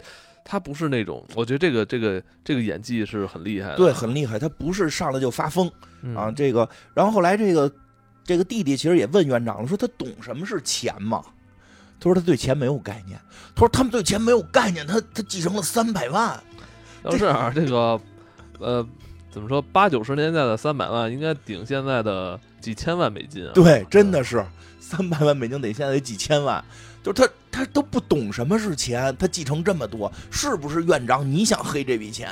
他不是那种，我觉得这个这个这个演技是很厉害的。对，很厉害，他不是上来就发疯嗯啊。这个，然后后来这个这个弟弟其实也问院长了，说他懂什么是钱吗？他说他对钱没有概念。他说他们对钱没有概念，他他继承了三百万。要是啊，这个呃，怎么说，八九十年代的三百万应该顶现在的几千万美金啊。对，真的是三百万美金得现在得几千万。就他他都不懂什么是钱，他继承这么多，是不是院长你想黑这笔钱，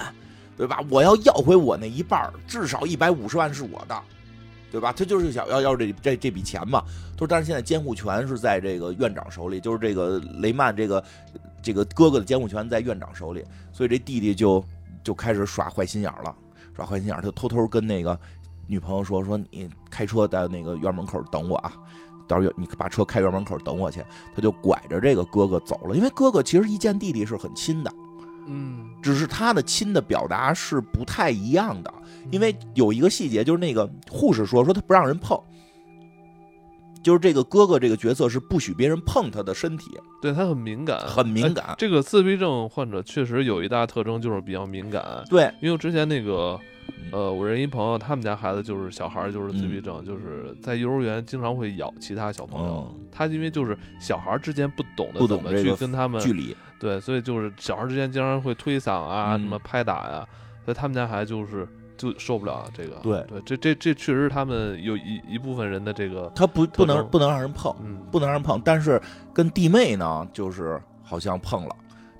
对吧？我要要回我那一半，至少一百五十万是我的。对吧？他就是想要要这这这笔钱嘛。他说，但是现在监护权是在这个院长手里，就是这个雷曼这个这个哥哥的监护权在院长手里，所以这弟弟就就开始耍坏心眼了，耍坏心眼，他偷偷跟那个女朋友说说你开车在那个院门口等我啊，到时候你把车开院门口等我去。他就拐着这个哥哥走了，因为哥哥其实一见弟弟是很亲的，嗯，只是他的亲的表达是不太一样的。因为有一个细节，就是那个护士说说他不让人碰，就是这个哥哥这个角色是不许别人碰他的身体，对他很敏感，很敏感哎这个自闭症患者确实有一大特征，就是比较敏感。对，因为之前那个，呃，我认一朋友，他们家孩子就是小孩儿就是自闭症，就是在幼儿园经常会咬其他小朋友。嗯他因为就是小孩儿之间不懂得不怎么去跟他们距离，对，所以就是小孩儿之间经常会推搡啊，嗯什么拍打呀，所以他们家孩子就是就受不了这个。对对，这这这确实是他们有一一部分人的这个，他不不能不能让人碰，嗯，不能让人碰。但是跟弟妹呢，就是好像碰了，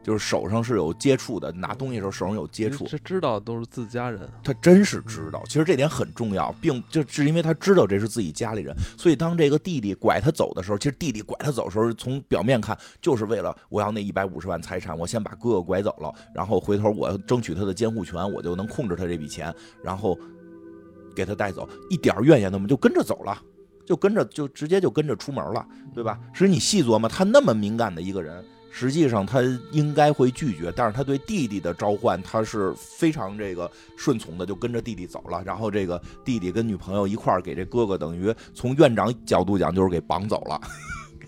就是手上是有接触的，拿东西的时候手上有接触。这知道都是自家人。他真是知道，其实这点很重要，并就是因为他知道这是自己家里人，所以当这个弟弟拐他走的时候，其实弟弟拐他走的时候，从表面看就是为了我要那一百五十万财产，我先把哥哥拐走了，然后回头我争取他的监护权，我就能控制他这笔钱，然后给他带走，一点怨言都没有，就跟着走了。就跟着就直接就跟着出门了，对吧？其实你细琢磨，他那么敏感的一个人，实际上他应该会拒绝，但是他对弟弟的召唤，他是非常这个顺从的，就跟着弟弟走了。然后这个弟弟跟女朋友一块儿给这哥哥，等于从院长角度讲，就是给绑走了，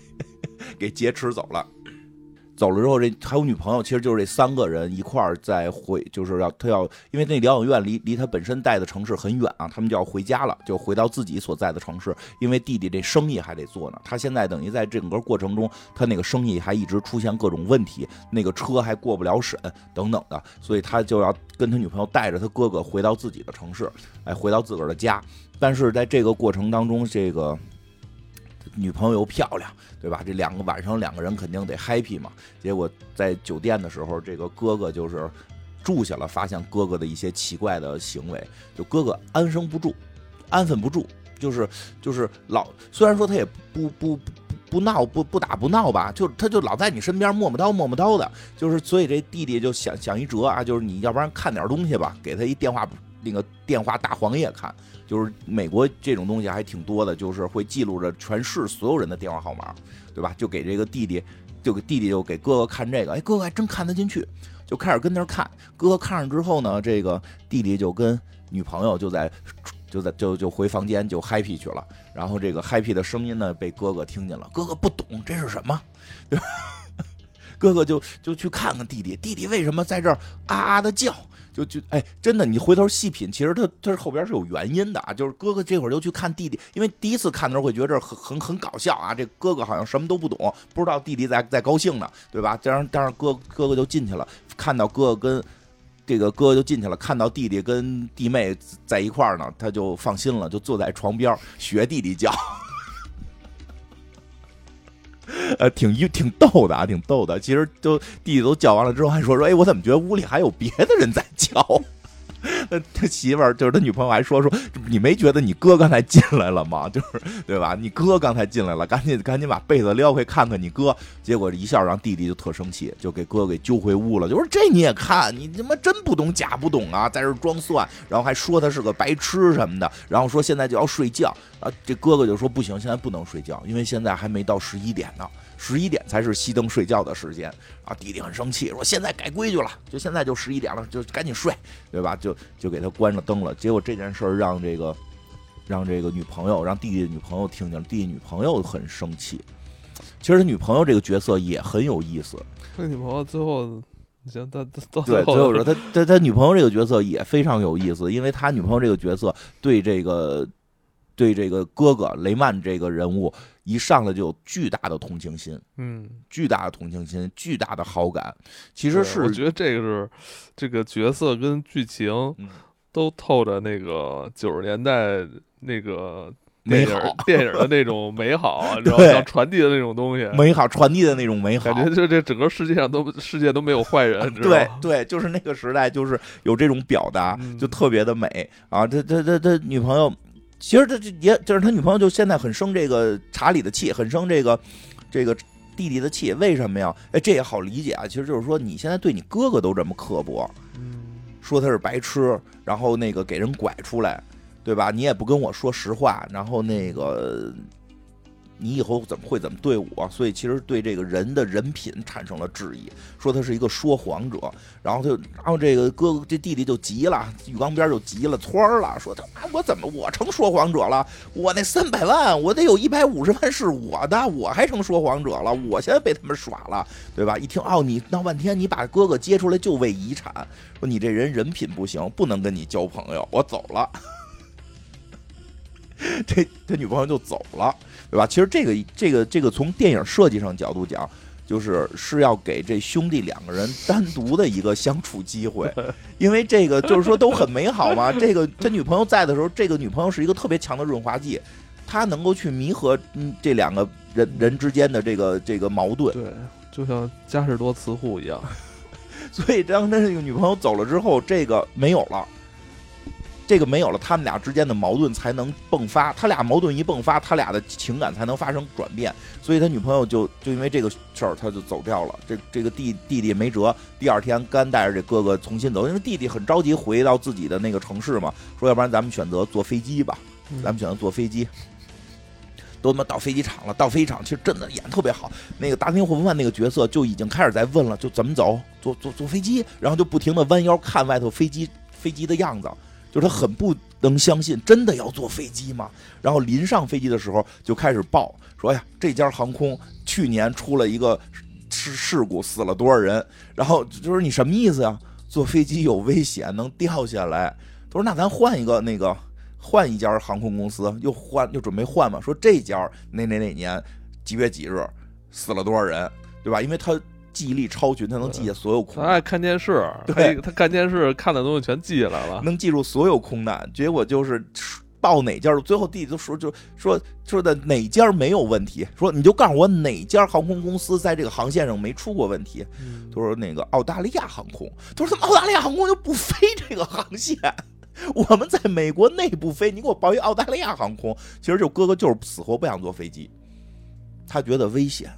给劫持走了。走了之后，这还有女朋友，其实就是这三个人一块儿在回，就是要他要，因为那疗养院离离他本身在的城市很远啊，他们就要回家了，就回到自己所在的城市，因为弟弟这生意还得做呢。他现在等于在整个过程中，他那个生意还一直出现各种问题，那个车还过不了审等等的，所以他就要跟他女朋友带着他哥哥回到自己的城市，哎，回到自个儿的家。但是在这个过程当中，这个女朋友又漂亮，对吧？这两个晚上两个人肯定得 happy 嘛。结果在酒店的时候，这个哥哥就是住下了，发现哥哥的一些奇怪的行为，就哥哥安生不住，安分不住，就是就是老虽然说他也不不不不闹不不打不闹吧，就他就老在你身边磨磨叨磨磨叨的，就是所以这弟弟就想想一辙啊，就是你要不然看点东西吧，给他一电话那个电话大黄页看。就是美国这种东西还挺多的，就是会记录着全市所有人的电话号码，对吧？就给这个弟弟，就给弟弟就给哥哥看这个，哎，哥哥还真看得进去，就开始跟那儿看。哥哥看上之后呢，这个弟弟就跟女朋友就在就在就就回房间就 happy 去了。然后这个 happy 的声音呢被哥哥听见了，哥哥不懂这是什么，对吧？哥哥就就去看看弟弟，弟弟为什么在这儿啊啊的叫？就就哎，真的，你回头细品，其实他他后边是有原因的啊。就是哥哥这会儿就去看弟弟，因为第一次看的时候会觉得这很很很搞笑啊。这哥哥好像什么都不懂，不知道弟弟在在高兴呢，对吧？这样，但是哥哥哥就进去了，看到哥哥跟这个哥哥就进去了，看到弟弟跟弟妹在一块儿呢，他就放心了，就坐在床边学弟弟叫。呃，挺一挺逗的啊，挺逗的。其实都弟弟都叫完了之后，还说说，哎，我怎么觉得屋里还有别的人在叫？那他媳妇儿就是他女朋友还说说，你没觉得你哥刚才进来了吗？就是对吧？你哥刚才进来了，赶紧赶紧把被子撩开看看你哥。结果一下让弟弟就特生气，就给哥给揪回屋了。就说这你也看，你他妈真不懂假不懂啊，在这装蒜，然后还说他是个白痴什么的，然后说现在就要睡觉。啊，这哥哥就说不行，现在不能睡觉，因为现在还没到十一点呢，十一点才是熄灯睡觉的时间。啊，弟弟很生气，说现在改规矩了，就现在就十一点了，就赶紧睡，对吧？就就给他关了灯了。结果这件事儿让这个让这个女朋友，让弟弟的女朋友听见了，弟弟女朋友很生气。其实他女朋友这个角色也很有意思，他女朋友最后，行，他他到对，后最后说他他他女朋友这个角色也非常有意思，因为他女朋友这个角色对这个对这个哥哥雷曼这个人物一上来就有巨大的同情心，嗯，巨大的同情心，巨大的好感。其实是我觉得这个是这个角色跟剧情嗯都透着那个九十年代那个美好电影的那种美好啊，你知道对吗传递的那种东西，美好传递的那种美好感。觉就这整个世界上都世界都没有坏人？对对，就是那个时代，就是有这种表达，嗯就特别的美啊。他他他他女朋友，其实他这也就是他女朋友，就现在很生这个查理的气，很生这个这个弟弟的气。为什么呀？哎，这也好理解啊。其实就是说，你现在对你哥哥都这么刻薄，嗯，说他是白痴，然后那个给人拐出来，对吧？你也不跟我说实话，然后那个你以后怎么会怎么对我？所以其实对这个人的人品产生了质疑，说他是一个说谎者。然后他就，然后这个哥哥这弟弟就急了，浴缸边就急了，蹿儿了，说他妈我怎么我成说谎者了？我那三百万，我得有一百五十万是我的，我还成说谎者了？我现在被他们耍了，对吧？一听哦，你闹半天，你把哥哥接出来就为遗产，说你这人人品不行，不能跟你交朋友，我走了。这他女朋友就走了，对吧？其实这个这个这个从电影设计上角度讲，就是是要给这兄弟两个人单独的一个相处机会，因为这个就是说都很美好嘛。这个他女朋友在的时候，这个女朋友是一个特别强的润滑剂，她能够去弥合嗯这两个人人之间的这个这个矛盾。对，就像嘉士多磁护一样。所以当他这个女朋友走了之后，这个没有了。这个没有了，他们俩之间的矛盾才能迸发。他俩矛盾一迸发，他俩的情感才能发生转变。所以他女朋友就就因为这个事儿，他就走掉了。这这个弟弟弟没辙，第二天干带着这哥哥重新走，因为弟弟很着急回到自己的那个城市嘛。说要不然咱们选择坐飞机吧，咱们选择坐飞机。都他妈到飞机场了，到飞机场其实真的演特别好。那个达尼霍夫曼那个角色就已经开始在问了，就怎么走，坐坐坐飞机，然后就不停的弯腰看外头飞机飞机的样子。就是他很不能相信，真的要坐飞机吗？然后临上飞机的时候就开始报说呀，这家航空去年出了一个事事故，死了多少人？然后就是你什么意思呀？坐飞机有危险，能掉下来。他说那咱换一个那个换一家航空公司，又换又准备换嘛？说这家哪哪哪年几月几日死了多少人，对吧？因为他。记忆力超群，他能记下所有空。他爱看电视，对他看电视看的东西全记下来了，能记住所有空难。结果就是报哪家，最后弟弟都说就说说的哪家没有问题，说你就告诉我哪家航空公司在这个航线上没出过问题。他说那个澳大利亚航空，他说他们澳大利亚航空就不飞这个航线，我们在美国内部飞，你给我报一澳大利亚航空。其实就哥哥就是死活不想坐飞机，他觉得危险。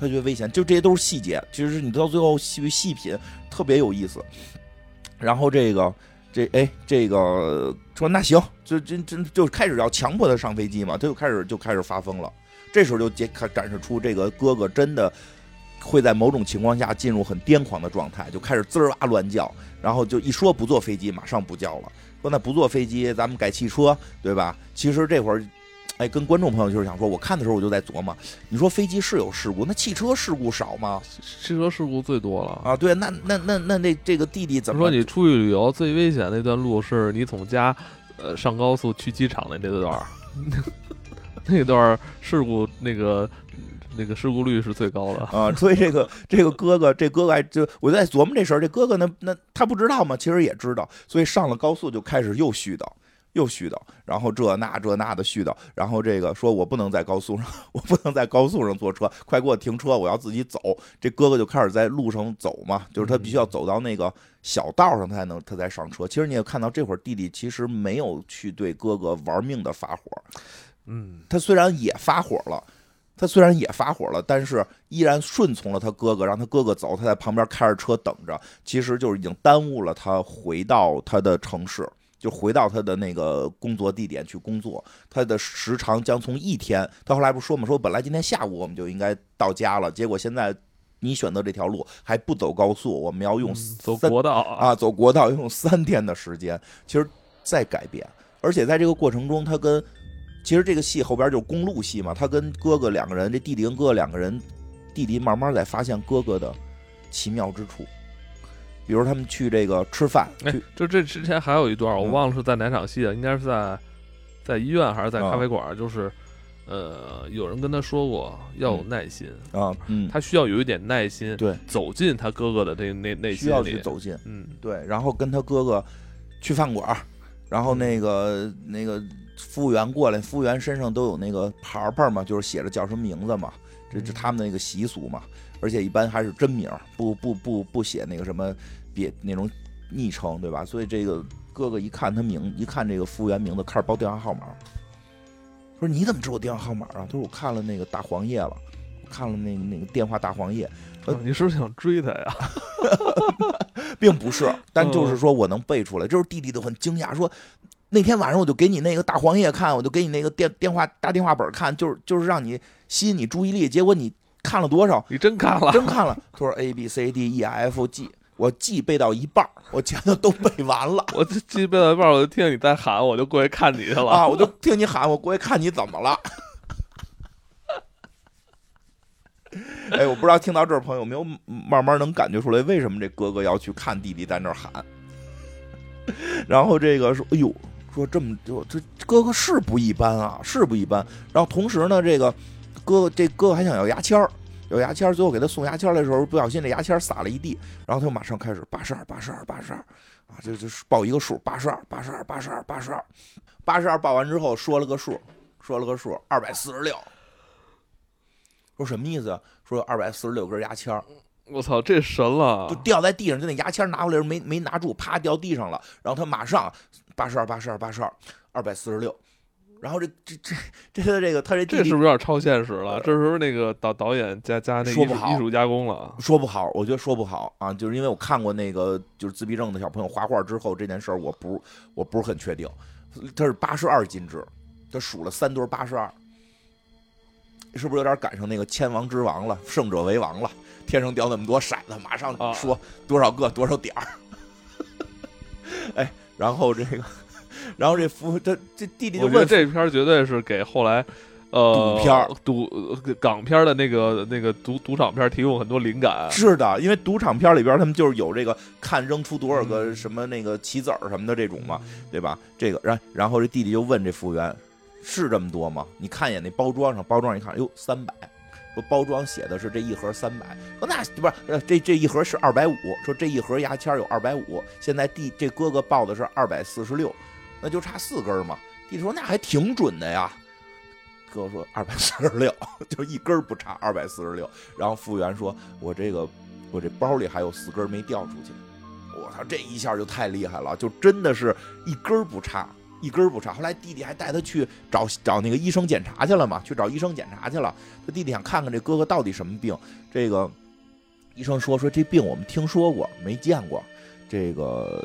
他觉得危险，就这些都是细节。其实你到最后细细品，特别有意思。然后这个这哎，这个说那行，就真真就开始要强迫他上飞机嘛，他就开始就开始发疯了。这时候就展展示出这个哥哥真的会在某种情况下进入很癫狂的状态，就开始滋哇乱叫，然后就一说不坐飞机，马上不叫了。说那不坐飞机，咱们改汽车，对吧？其实这会儿。哎，跟观众朋友就是想说，我看的时候我就在琢磨，你说飞机是有事故，那汽车事故少吗？汽车事故最多了啊！对，那那那那那这个弟弟怎么说？你出去旅游最危险那段路是你从家呃上高速去机场的 那段，那段事故那个那个事故率是最高的啊！所以这个这个哥哥这哥哥就我在琢磨这事儿，这哥哥呢那他不知道吗？其实也知道，所以上了高速就开始又絮叨。又絮叨，然后这那这那的絮叨，然后这个说我不能在高速上，我不能在高速上坐车，快给我停车，我要自己走。这哥哥就开始在路上走嘛，就是他必须要走到那个小道上，他才能他才上车。其实你也看到，这会儿弟弟其实没有去对哥哥玩命的发火，嗯，他虽然也发火了，他虽然也发火了，但是依然顺从了他哥哥，让他哥哥走，他在旁边开着车等着，其实就是已经耽误了他回到他的城市。就回到他的那个工作地点去工作，他的时长将从一天。他后来不说嘛，说本来今天下午我们就应该到家了，结果现在你选择这条路还不走高速，我们要用走国道啊，走国道用三天的时间。其实在改变，而且在这个过程中，他跟其实这个戏后边就是公路戏嘛，他跟哥哥两个人，这弟弟跟哥哥两个人，弟弟慢慢在发现哥哥的奇妙之处。比如他们去这个吃饭，哎，就这之前还有一段，我忘了是在哪场戏了，应该是在在医院还是在咖啡馆，就是呃，有人跟他说过要有耐心啊，嗯，他需要有一点耐心，对，走进他哥哥的那那那需要去走进，嗯，对，然后跟他哥哥去饭馆，然后那个那个服务员过来，服务员身上都有那个牌牌嘛，就是写着叫什么名字嘛，这是他们那个习俗嘛，而且一般还是真名，不不不不写那个什么。别那种昵称对吧？所以这个哥哥一看他名，一看这个服务员名字，开始报电话号码。说你怎么知道我电话号码啊？他说我看了那个大黄页了，看了那个那个电话大黄页。你是不是想追他呀？并不是，但就是说我能背出来。就是弟弟都很惊讶，说那天晚上我就给你那个大黄页看，我就给你那个电电话大电话本看，就是就是让你吸引你注意力。结果你看了多少？你真看了？真看了。他说 A B C D E F G，我记背到一半儿，我前头都背完了。我记背到一半儿，我就听见你在喊，我就过去看你去了。啊，我就听你喊，我过去看你怎么了。哎，我不知道听到这儿朋友有没有慢慢能感觉出来，为什么这哥哥要去看弟弟在那儿喊？然后这个说，哎呦，说这么就这哥哥是不一般啊，是不一般。然后同时呢，这个哥哥这哥哥还想要牙签儿，有牙签，最后给他送牙签的时候，不小心这牙签儿撒了一地，然后他就马上开始八十二，八十二，八十二啊，就就是报一个数，八十二，八十二，八十二，八十二，八十二报完之后说了个数，说了个数，二百四十六。说什么意思？说二百四十六根牙签，我操，这神了！就掉在地上，就那牙签拿回来没没拿住，啪掉地上了。然后他马上八十二，八十二，八十二，二百四十六。然后这这这这他这个他这这是不是有点超现实了？这时候那个导导演加加那艺术加工了？说不好，我觉得说不好啊，就是因为我看过那个就是自闭症的小朋友画画之后这件事儿，我不我不是很确定。他是八十二进制，他数了三堆八十二。是不是有点赶上那个千王之王了？胜者为王了？天上掉那么多骰子，马上说多少个多少点儿？哎，然后这个，然后这服这这弟弟就问这片绝对是给后来呃赌片赌港片的那个那个赌赌场片提供很多灵感。是的，因为赌场片里边他们就是有这个看扔出多少个什么那个棋子儿什么的这种嘛，对吧？这个然然后这弟弟就问这服务员。是这么多吗？你看一眼那包装上，包装一看，哟，三百。说包装写的是这一盒三百。说那不是，这这一盒是二百五。说这一盒牙签有二百五。现在弟这哥哥报的是二百四十六，那就差四根嘛。弟弟说那还挺准的呀。哥哥说二百四十六，就一根不差，二百四十六。然后服务员说，我这个我这包里还有四根没掉出去。我操，这一下就太厉害了，就真的是一根不差。一根不差，后来弟弟还带他去找找那个医生检查去了嘛？去找医生检查去了。他弟弟想看看这哥哥到底什么病。这个医生说说这病我们听说过，没见过。这个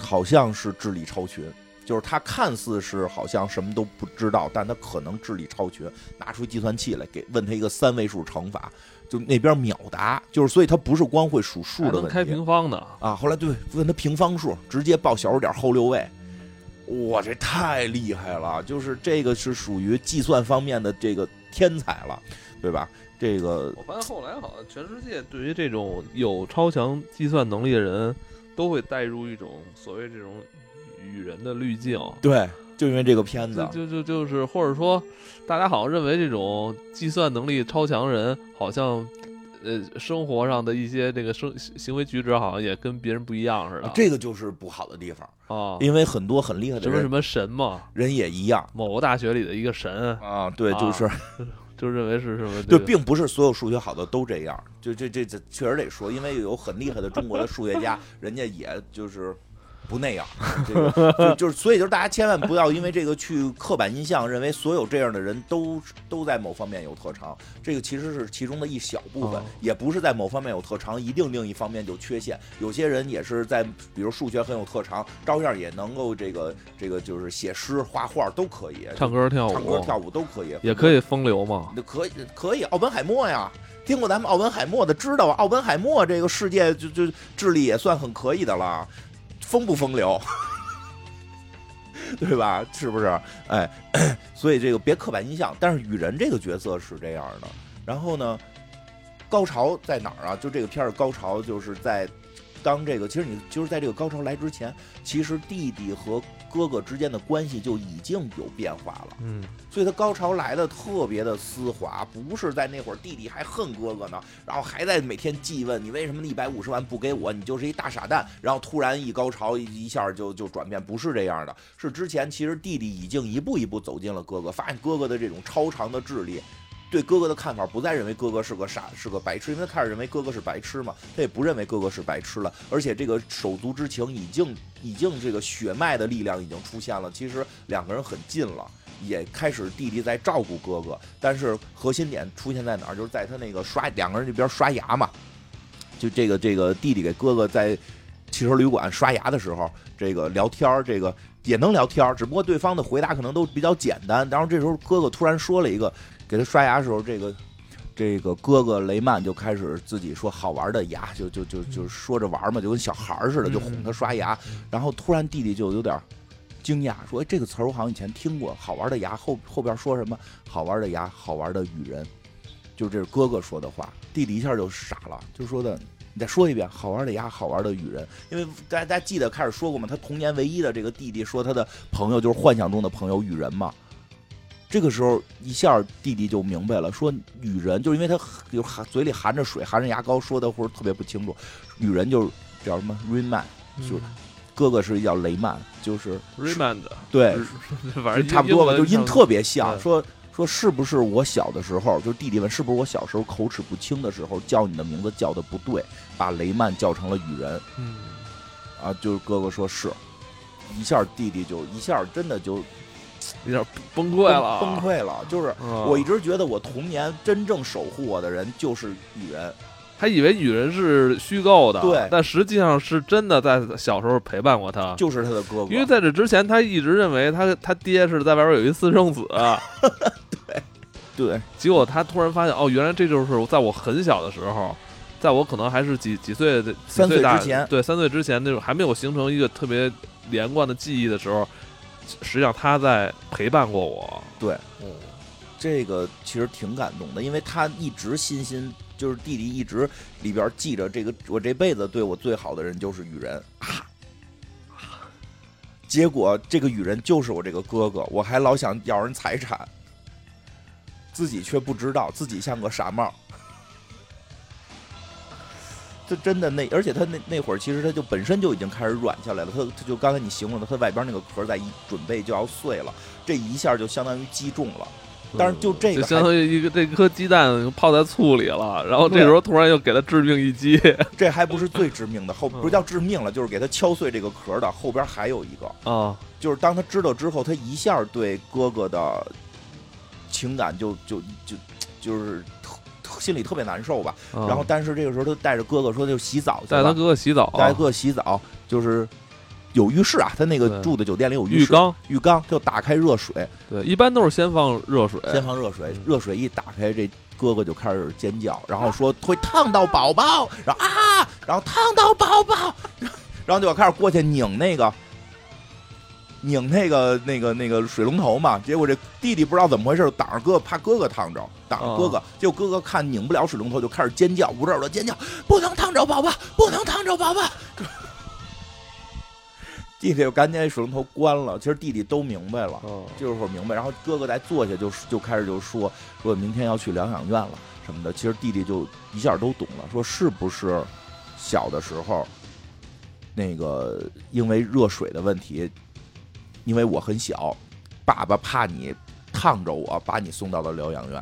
好像是智力超群，就是他看似是好像什么都不知道，但他可能智力超群。拿出计算器来给问他一个三位数乘法，就那边秒答。就是所以他不是光会数数的问题，开平方的啊。后来对问他平方数，直接报小数点后六位。哇，这太厉害了！就是这个是属于计算方面的这个天才了，对吧？这个我发现后来好像全世界对于这种有超强计算能力的人，都会带入一种所谓这种与人的滤镜。对，就因为这个片子，就就就是或者说，大家好像认为这种计算能力超强人好像。呃，生活上的一些这个生行为举止，好像也跟别人不一样似的。这个就是不好的地方啊，因为很多很厉害的什么什么神嘛，人也一样。某个大学里的一个神啊，对，就是 就认为是什么？对，并不是所有数学好的都这样。就这这这确实得说，因为有很厉害的中国的数学家，人家也就是。不那样，这个就 就是，所以就是大家千万不要因为这个去刻板印象，认为所有这样的人都都在某方面有特长。这个其实是其中的一小部分，也不是在某方面有特长，一定另一方面就缺陷。有些人也是在，比如数学很有特长，照样也能够这个这个就是写诗、画画都可以，唱歌跳舞、唱歌跳舞都可以，也可以风流嘛？可以可以，奥本海默呀，听过咱们奥本海默的知道，奥本海默这个世界就就智力也算很可以的了。风不风流，对吧？是不是？哎，所以这个别刻板印象。但是雨人这个角色是这样的。然后呢，高潮在哪儿啊？就这个片儿高潮就是在当这个，其实你就是在这个高潮来之前，其实弟弟和。哥哥之间的关系就已经有变化了，嗯，所以他高潮来的特别的丝滑，不是在那会儿弟弟还恨哥哥呢，然后还在每天记问你为什么一百五十万不给我，你就是一大傻蛋，然后突然一高潮一下就就转变，不是这样的，是之前其实弟弟已经一步一步走进了哥哥，发现哥哥的这种超长的智力。对哥哥的看法不再认为哥哥是个傻是个白痴，因为他开始认为哥哥是白痴嘛，他也不认为哥哥是白痴了，而且这个手足之情已经已经这个血脉的力量已经出现了，其实两个人很近了，也开始弟弟在照顾哥哥，但是核心点出现在哪儿？就是在他那个刷两个人这边刷牙嘛，就这个这个弟弟给哥哥在。汽车旅馆刷牙的时候，这个聊天儿，这个也能聊天儿，只不过对方的回答可能都比较简单。然后这时候哥哥突然说了一个，给他刷牙的时候，这个这个哥哥雷曼就开始自己说好玩的牙，就就就就说着玩嘛，就跟小孩儿似的，就哄他刷牙。然后突然弟弟就有点惊讶，说：“哎，这个词儿我好像以前听过，好玩的牙后后边说什么？好玩的牙，好玩的雨人。”就这是哥哥说的话，弟弟一下就傻了，就说的。你再说一遍，好玩的牙，好玩的雨人。因为大家大家记得开始说过嘛？他童年唯一的这个弟弟说他的朋友就是幻想中的朋友雨人嘛。这个时候一下弟弟就明白了，说雨人就是因为他有含嘴里含着水，含着牙膏，说的或者特别不清楚。雨人就是叫什么 Rain Man，就是哥哥是叫雷曼，就是 Raymond，对，反正差不多吧，就音特别像。说说是不是我小的时候，就是弟弟问是不是我小时候口齿不清的时候叫你的名字叫的不对，把雷曼叫成了雨人嗯，啊？就是哥哥说是，一下弟弟就一下真的就 有点崩溃了，崩溃了。就是嗯。我一直觉得我童年真正守护我的人就是雨人，还以为雨人是虚构的，对。但实际上是真的在小时候陪伴过他。就是他的哥哥。因为在这之前，他一直认为他他爹是在外边有一私生子，对。对。结果他突然发现，哦，原来这就是在我很小的时候，在我可能还是几几岁的三岁之前。对三岁之前那种还没有形成一个特别连贯的记忆的时候，实际上他在陪伴过我。对，嗯，这个其实挺感动的，因为他一直心心就是弟弟一直里边记着这个我这辈子对我最好的人就是雨人啊。结果这个雨人就是我这个哥哥，我还老想要人财产，自己却不知道自己像个傻帽。这真的那，而且他那那会儿其实他就本身就已经开始软下来了，他他就刚才你形容的，他外边那个壳在一准备就要碎了，这一下就相当于击中了。但是就这个相当于一个这颗鸡蛋泡在醋里了，然后这时候突然又给他致命一击。这还不是最致命的，后嗯不是叫致命了，就是给他敲碎这个壳的后边还有一个，啊，就是当他知道之后，他一下对哥哥的情感就就就就是心里特别难受吧。然后，但是这个时候他带着哥哥说就洗澡去了，带他哥哥洗澡，带哥哥洗澡就是有浴室啊，他那个住的酒店里有室，浴缸，浴缸就打开热水，对，一般都是先放热水，先放热水嗯，热水一打开，这哥哥就开始尖叫，然后说会烫到宝宝，然后啊，然后烫到宝宝，然后就开始过去拧那个。拧那个那个那个水龙头嘛，结果这弟弟不知道怎么回事，挡着哥哥，怕哥哥烫着，挡着哥哥。结果哥哥看拧不了水龙头，就开始尖叫，捂着耳朵尖叫，不能烫着宝宝，不能烫着宝宝。弟弟就赶紧把水龙头关了。其实弟弟都明白了，嗯，这会儿明白，然后哥哥再坐下就就开始就说说明天要去疗养院了什么的。其实弟弟就一下都懂了，说是不是小的时候那个因为热水的问题，因为我很小，爸爸怕你烫着我，把你送到了疗养院。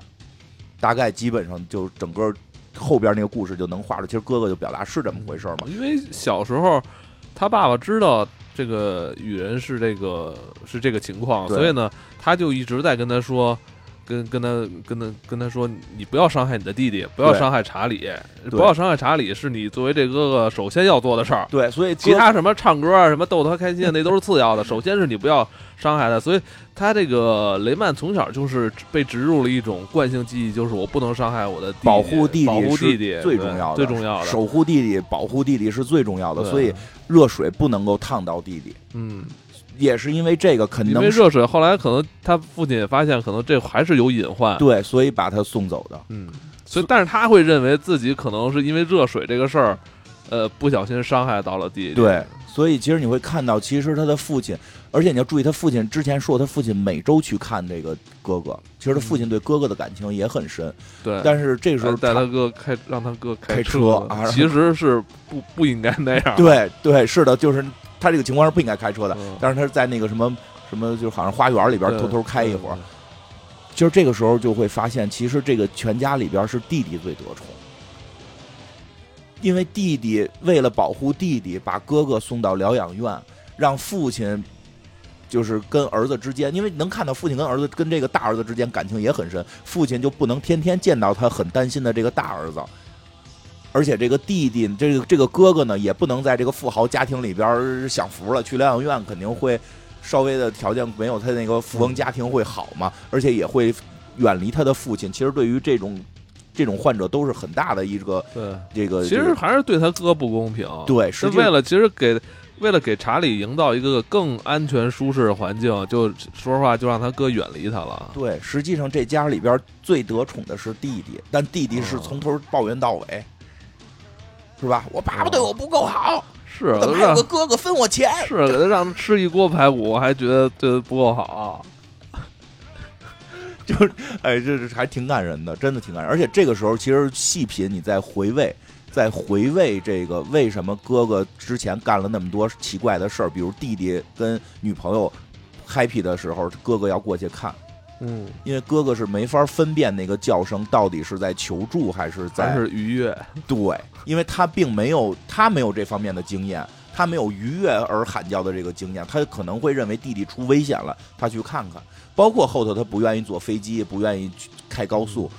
大概基本上就整个后边那个故事就能画出，其实哥哥就表达是这么回事嘛。因为小时候他爸爸知道这个雨人是这个是这个情况，所以呢，他就一直在跟他说。跟跟他跟他跟他说，你不要伤害你的弟弟，不要伤害查理，不要伤害查理，是你作为这哥哥首先要做的事儿。对，所以其他什么唱歌啊，什么逗他开心，那都是次要的。首先是你不要伤害他，所以他这个雷曼从小就是被植入了一种惯性记忆，就是我不能伤害我的弟弟，保护弟弟保护是弟弟最重要的，最重要的。守护弟弟、保护弟弟是最重要的，所以热水不能够烫到弟弟，嗯，也是因为这个，可因能是为热水后来可能他父亲也发现，可能这还是有隐患。对，所以把他送走的。嗯，所以但是他会认为自己可能是因为热水这个事儿，呃，不小心伤害到了弟弟。对，所以其实你会看到，其实他的父亲，而且你要注意，他父亲之前说他父亲每周去看这个哥哥，其实他父亲对哥哥的感情也很深，对，但是这个时候带他他哥开，让他哥开车车啊其实是不不应该那样。对对是的，就是他这个情况是不应该开车的，嗯，但是他是在那个什么什么，就好像花园里边偷偷开一会儿。对，其实这个时候就会发现，其实这个全家里边是弟弟最得宠，因为弟弟为了保护弟弟，把哥哥送到疗养院，让父亲就是跟儿子之间，因为能看到父亲跟儿子跟这个大儿子之间感情也很深，父亲就不能天天见到他很担心的这个大儿子。而且这个弟弟，这个这个哥哥呢，也不能在这个富豪家庭里边享福了，去疗养院肯定会稍微的条件没有他那个富翁家庭会好嘛，而且也会远离他的父亲。其实对于这种这种患者都是很大的一个对，这个，其实还是对他哥不公平。对，是为了其实给为了给查理营造一个更安全舒适的环境，就说实话，就让他哥远离他了。对，实际上这家里边最得宠的是弟弟，但弟弟是从头抱怨到尾。是吧？我爸爸对我不够好，是怎么还有个哥哥分我钱？是给他让他吃一锅排骨，还觉得对他不够好，就是哎，这是还挺感人的，真的挺感人。而且这个时候，其实细品你在回味，在回味这个为什么哥哥之前干了那么多奇怪的事儿，比如弟弟跟女朋友 happy 的时候，哥哥要过去看。嗯，因为哥哥是没法分辨那个叫声到底是在求助还是在是愉悦。对，因为他并没有他没有这方面的经验，他没有愉悦而喊叫的这个经验，他可能会认为弟弟出危险了，他去看看。包括后头他不愿意坐飞机，不愿意开高速。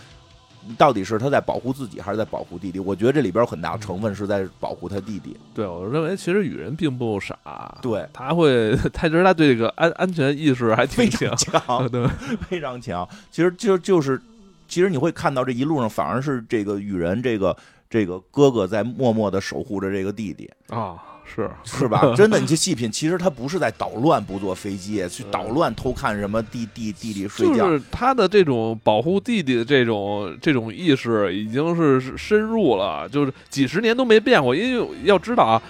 到底是他在保护自己，还是在保护弟弟？我觉得这里边有很大的成分是在保护他弟弟。对，我认为其实雨人并不傻，对，他会，他觉得他对这个安安全意识还挺强，对，非常强。其实就就是，其实你会看到这一路上反而是这个雨人，这个这个哥哥在默默的守护着这个弟弟啊。是是吧？真的，你去 细品，其实他不是在捣乱，不坐飞机去捣乱偷看什么弟弟弟弟睡觉。就是他的这种保护弟弟的这种这种意识，已经是深入了，就是几十年都没变过。因为要知道啊。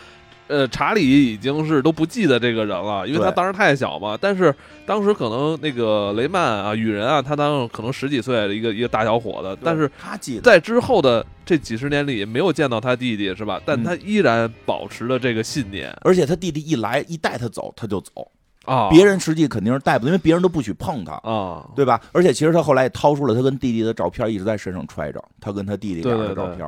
呃，查理已经是都不记得这个人了，因为他当时太小嘛。但是当时可能那个雷曼啊、雨人啊，他当时可能十几岁的一个一个大小伙子，但是他记得在之后的这几十年里没有见到他弟弟，是吧？但他依然保持了这个信念。而且他弟弟一来一带他走，他就走啊。别人实际肯定是带不，因为别人都不许碰他啊，对吧？而且其实他后来也掏出了他跟弟弟的照片，一直在身上揣着，他跟他弟弟俩的照片。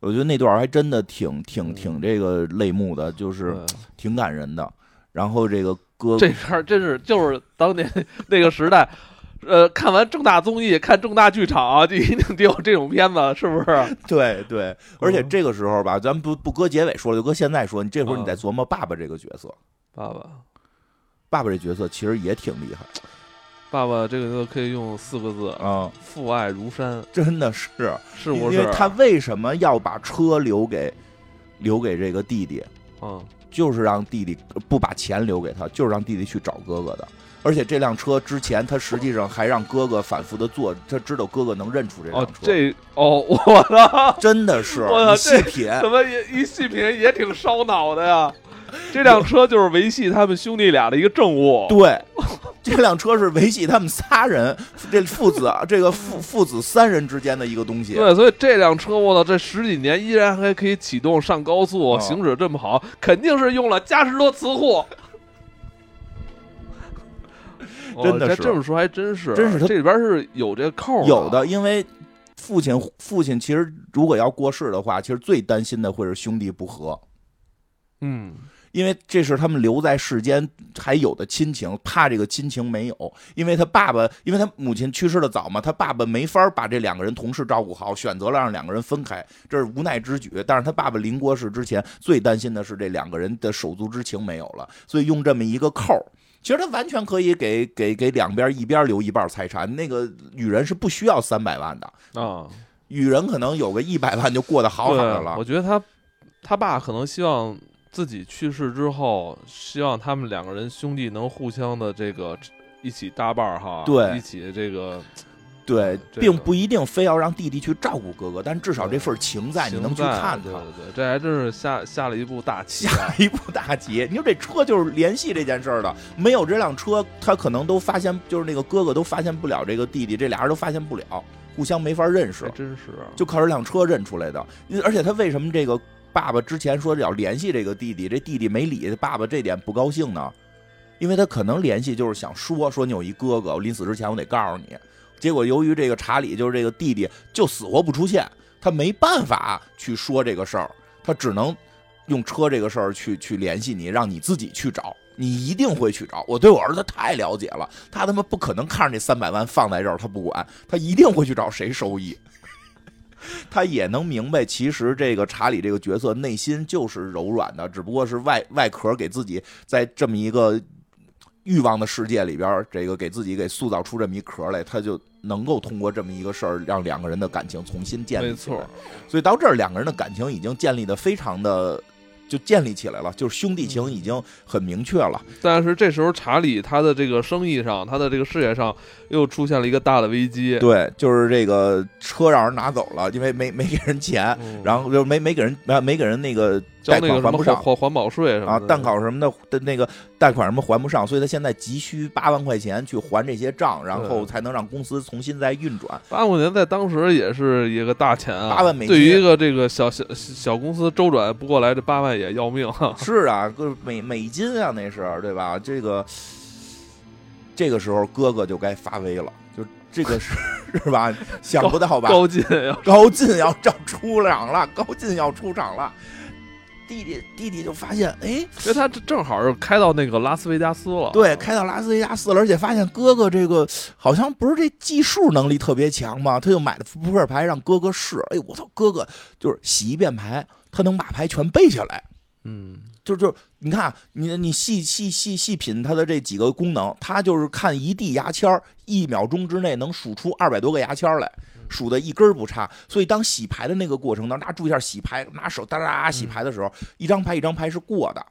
我觉得那段还真的挺挺挺这个泪目的，就是挺感人的。然后这个歌这片真是就是当年 那个时代，呃，看完正大综艺、看正大剧场就一定得有这种片子，是不是？对对，而且这个时候吧，咱不不搁结尾说了，就搁现在说，你这会儿你在琢磨爸爸这个角色，爸爸，爸爸这角色其实也挺厉害。爸爸，这个可以用四个字啊，父爱如山，真的是，是不是？因为他为什么要把车留给留给这个弟弟？嗯，就是让弟弟不把钱留给他，就是让弟弟去找哥哥的。而且这辆车之前他实际上还让哥哥反复的坐，他知道哥哥能认出这辆车。这哦，我操，真的是，我细品怎么也一细品也挺烧脑的呀？这辆车就是维系他们兄弟俩的一个证物。对。这辆车是维系他们仨人，这父子啊，这个父父子三人之间的一个东西。对，所以这辆车，我操，这十几年依然还可以启动上高速，行驶这么好，肯定是用了嘉实多磁护。真的是这么说，还真是，真是这里边是有这扣。有的，因为父亲父亲其实如果要过世的话，其实最担心的会是兄弟不和。嗯。因为这是他们留在世间还有的亲情，怕这个亲情没有。因为他爸爸，因为他母亲去世的早嘛，他爸爸没法把这两个人同时照顾好，选择了让两个人分开，这是无奈之举。但是他爸爸临过世之前，最担心的是这两个人的手足之情没有了，所以用这么一个扣其实他完全可以给给给两边一边留一半财产。那个女人是不需要三百万的啊，女人可能有个一百万就过得好好的了。我觉得他他爸可能希望。自己去世之后，希望他们两个人兄弟能互相的这个一起搭伴儿哈，对，一起这个，对，并不一定非要让弟弟去照顾哥哥，但至少这份情在，你能去看他，对对对，这还真是下下了一步大棋，下一步大棋。你说这车就是联系这件事儿的，没有这辆车，他可能都发现，就是那个哥哥都发现不了这个弟弟，这俩人都发现不了，互相没法认识，真是，就靠这辆车认出来的。而且他为什么这个？爸爸之前说要联系这个弟弟，这弟弟没理，爸爸这点不高兴呢，因为他可能联系就是想说说你有一哥哥，我临死之前我得告诉你。结果由于这个查理就是这个弟弟就死活不出现，他没办法去说这个事儿，他只能用车这个事儿去去联系你，让你自己去找，你一定会去找。我对我儿子太了解了，他他妈不可能看着这三百万放在这儿他不管，他一定会去找谁收益。他也能明白，其实这个查理这个角色内心就是柔软的，只不过是外外壳给自己在这么一个欲望的世界里边，这个给自己给塑造出这么一壳来，他就能够通过这么一个事儿，让两个人的感情重新建立没错。，所以到这儿，两个人的感情已经建立的非常的。就建立起来了，就是兄弟情已经很明确了。但是这时候查理他的这个生意上，他的这个事业上又出现了一个大的危机。对，就是这个车让人拿走了，因为没没给人钱，嗯然后就没没给人没没给人那个贷交那个什么款还不上环保税什么啊，的蛋考什么的的那个贷款什么还不上，所以他现在急需八万块钱去还这些账，然后才能让公司重新再运转。八万块钱在当时也是一个大钱啊，八万美金对于一个这个小小小公司周转不过来，这八万也要命啊。是啊，个美美金啊，那是对吧？这个这个时候哥哥就该发威了，就这个是 是吧？想不到吧？高进呀，高进要 要出场了，高进要出场了。弟弟弟弟就发现，哎，因为他正正好是开到那个拉斯维加斯了。对，开到拉斯维加斯了，而且发现哥哥这个好像不是这计数能力特别强嘛，他就买了扑克牌让哥哥试。哎，我操，哥哥就是洗一遍牌，他能把牌全背下来。嗯，就就你看，你你细细细细品它的这几个功能，它就是看一地牙签儿，一秒钟之内能数出二百多个牙签儿来，数的一根儿不差。所以当洗牌的那个过程当中，大家注意一下洗牌，拿手哒哒哒洗牌的时候，一张牌一张牌是过的，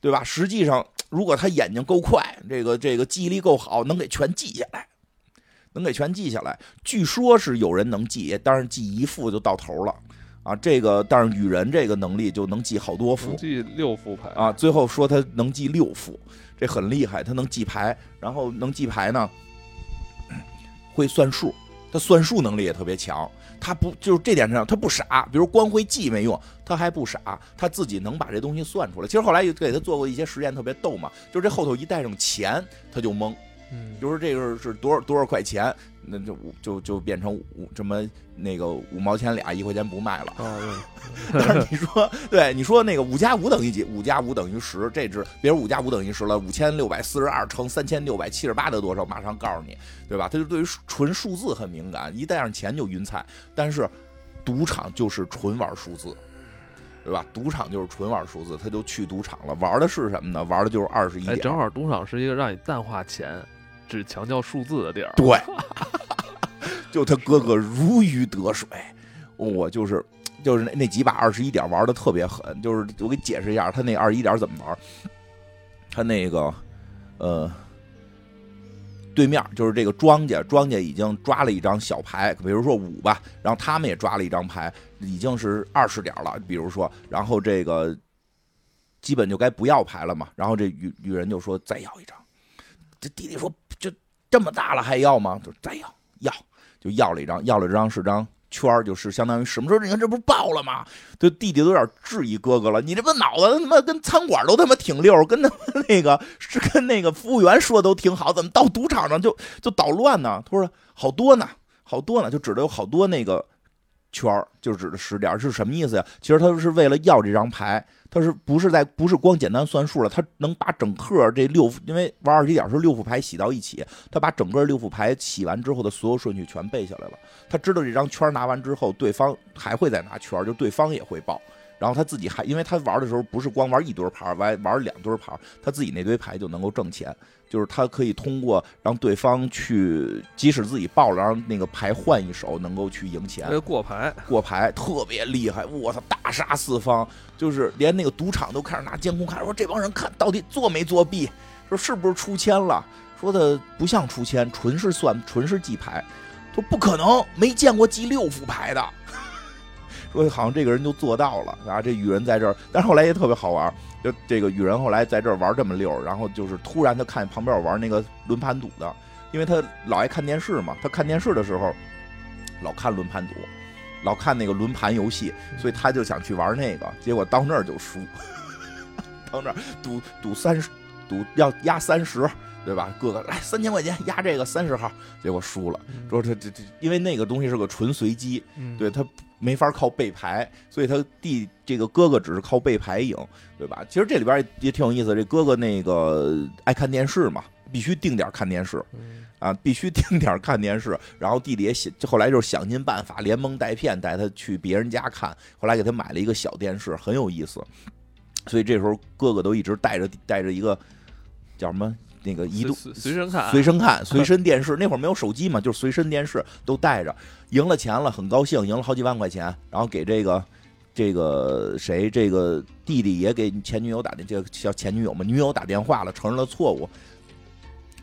对吧？实际上，如果他眼睛够快，这个这个记忆力够好，能给全记下来，能给全记下来。据说是有人能记，但是记一副就到头了。啊，这个但是雨人这个能力就能记好多副，记六副牌啊，最后说他能记六副，这很厉害，他能记牌，然后能记牌呢，会算数，他算数能力也特别强。他不就是这点上他不傻，比如光会记没用，他还不傻，他自己能把这东西算出来。其实后来也给他做过一些实验，特别逗嘛，就是这后头一带上钱，他就懵，嗯比如说这个是多少多少块钱，那就五就就变成五这么那个五毛钱俩，一块钱不卖了。啊，但是你说，对你说那个五加五等于几？五加五等于十，这只别说五加五等于十了，五千六百四十二乘三千六百七十八得多少？马上告诉你，对吧？他就对于纯数字很敏感，一带上钱就晕菜。但是赌场就是纯玩数字，对吧？赌场就是纯玩数字，他就去赌场了，玩的是什么呢？玩的就是二十一哎，点。正好赌场是一个让你淡化钱，只强调数字的地儿。对，就他哥哥如鱼得水，我就是就是那那几把二十一点玩的特别狠，就是我给解释一下，他那二十一点怎么玩，他那个呃。对面就是这个庄家，庄家已经抓了一张小牌，比如说五吧，然后他们也抓了一张牌，已经是二十点了，比如说，然后这个基本就该不要牌了嘛，然后这女女人就说再要一张，这弟弟说就这么大了还要吗？就再要要，就要了一张，要了这张是张圈儿，就是相当于什么时候？你看这不是爆了吗？就弟弟都有点质疑哥哥了，你这不脑子他妈跟餐馆都他妈挺溜，跟他妈 那个是跟那个服务员说都挺好，怎么到赌场上就就捣乱呢？他说好多呢，好多呢，就指的有好多那个圈儿，就指的十点是什么意思呀？其实他是为了要这张牌，他是不是在不是光简单算数了？他能把整个这六，因为玩二十一点是六副牌洗到一起，他把整个六副牌洗完之后的所有顺序全背下来了。他知道这张圈拿完之后，对方还会再拿圈，就对方也会报。然后他自己还，因为他玩的时候不是光玩一堆牌，玩玩两堆牌，他自己那堆牌就能够挣钱。就是他可以通过让对方去，即使自己爆了，让那个牌换一手，能够去赢钱。过牌，过牌特别厉害，我操，大杀四方，就是连那个赌场都开始拿监控看，说这帮人看到底作没作弊，说是不是出千了，说的不像出千，纯是算，纯是记牌，说不可能，没见过记六副牌的，说好像这个人就做到了啊，这雨人在这儿，但是后来也特别好玩，就这个雨人后来在这儿玩这么溜，然后就是突然他看旁边玩那个轮盘赌的，因为他老爱看电视嘛，他看电视的时候老看轮盘赌。老看那个轮盘游戏，所以他就想去玩那个，结果到那儿就输，到那儿赌赌三十，赌要压三十，对吧？哥哥来三千块钱压这个三十号，结果输了。说这这这，因为那个东西是个纯随机，嗯，对他没法靠背牌，所以他弟这个哥哥只是靠背牌赢，对吧？其实这里边也挺有意思，这哥哥那个爱看电视嘛，必须定点看电视啊，必须定点看电视。然后弟弟也想，后来就是想尽办法连蒙带骗带他去别人家看，后来给他买了一个小电视，很有意思。所以这时候哥哥都一直带着带着一个叫什么？那个移动随身看，随身看，随身电视。那会儿没有手机嘛，就是随身电视都带着。赢了钱了，很高兴，赢了好几万块钱，然后给这个这个谁，这个弟弟也给前女友打电，这个叫前女友嘛，女友打电话了，承认了错误。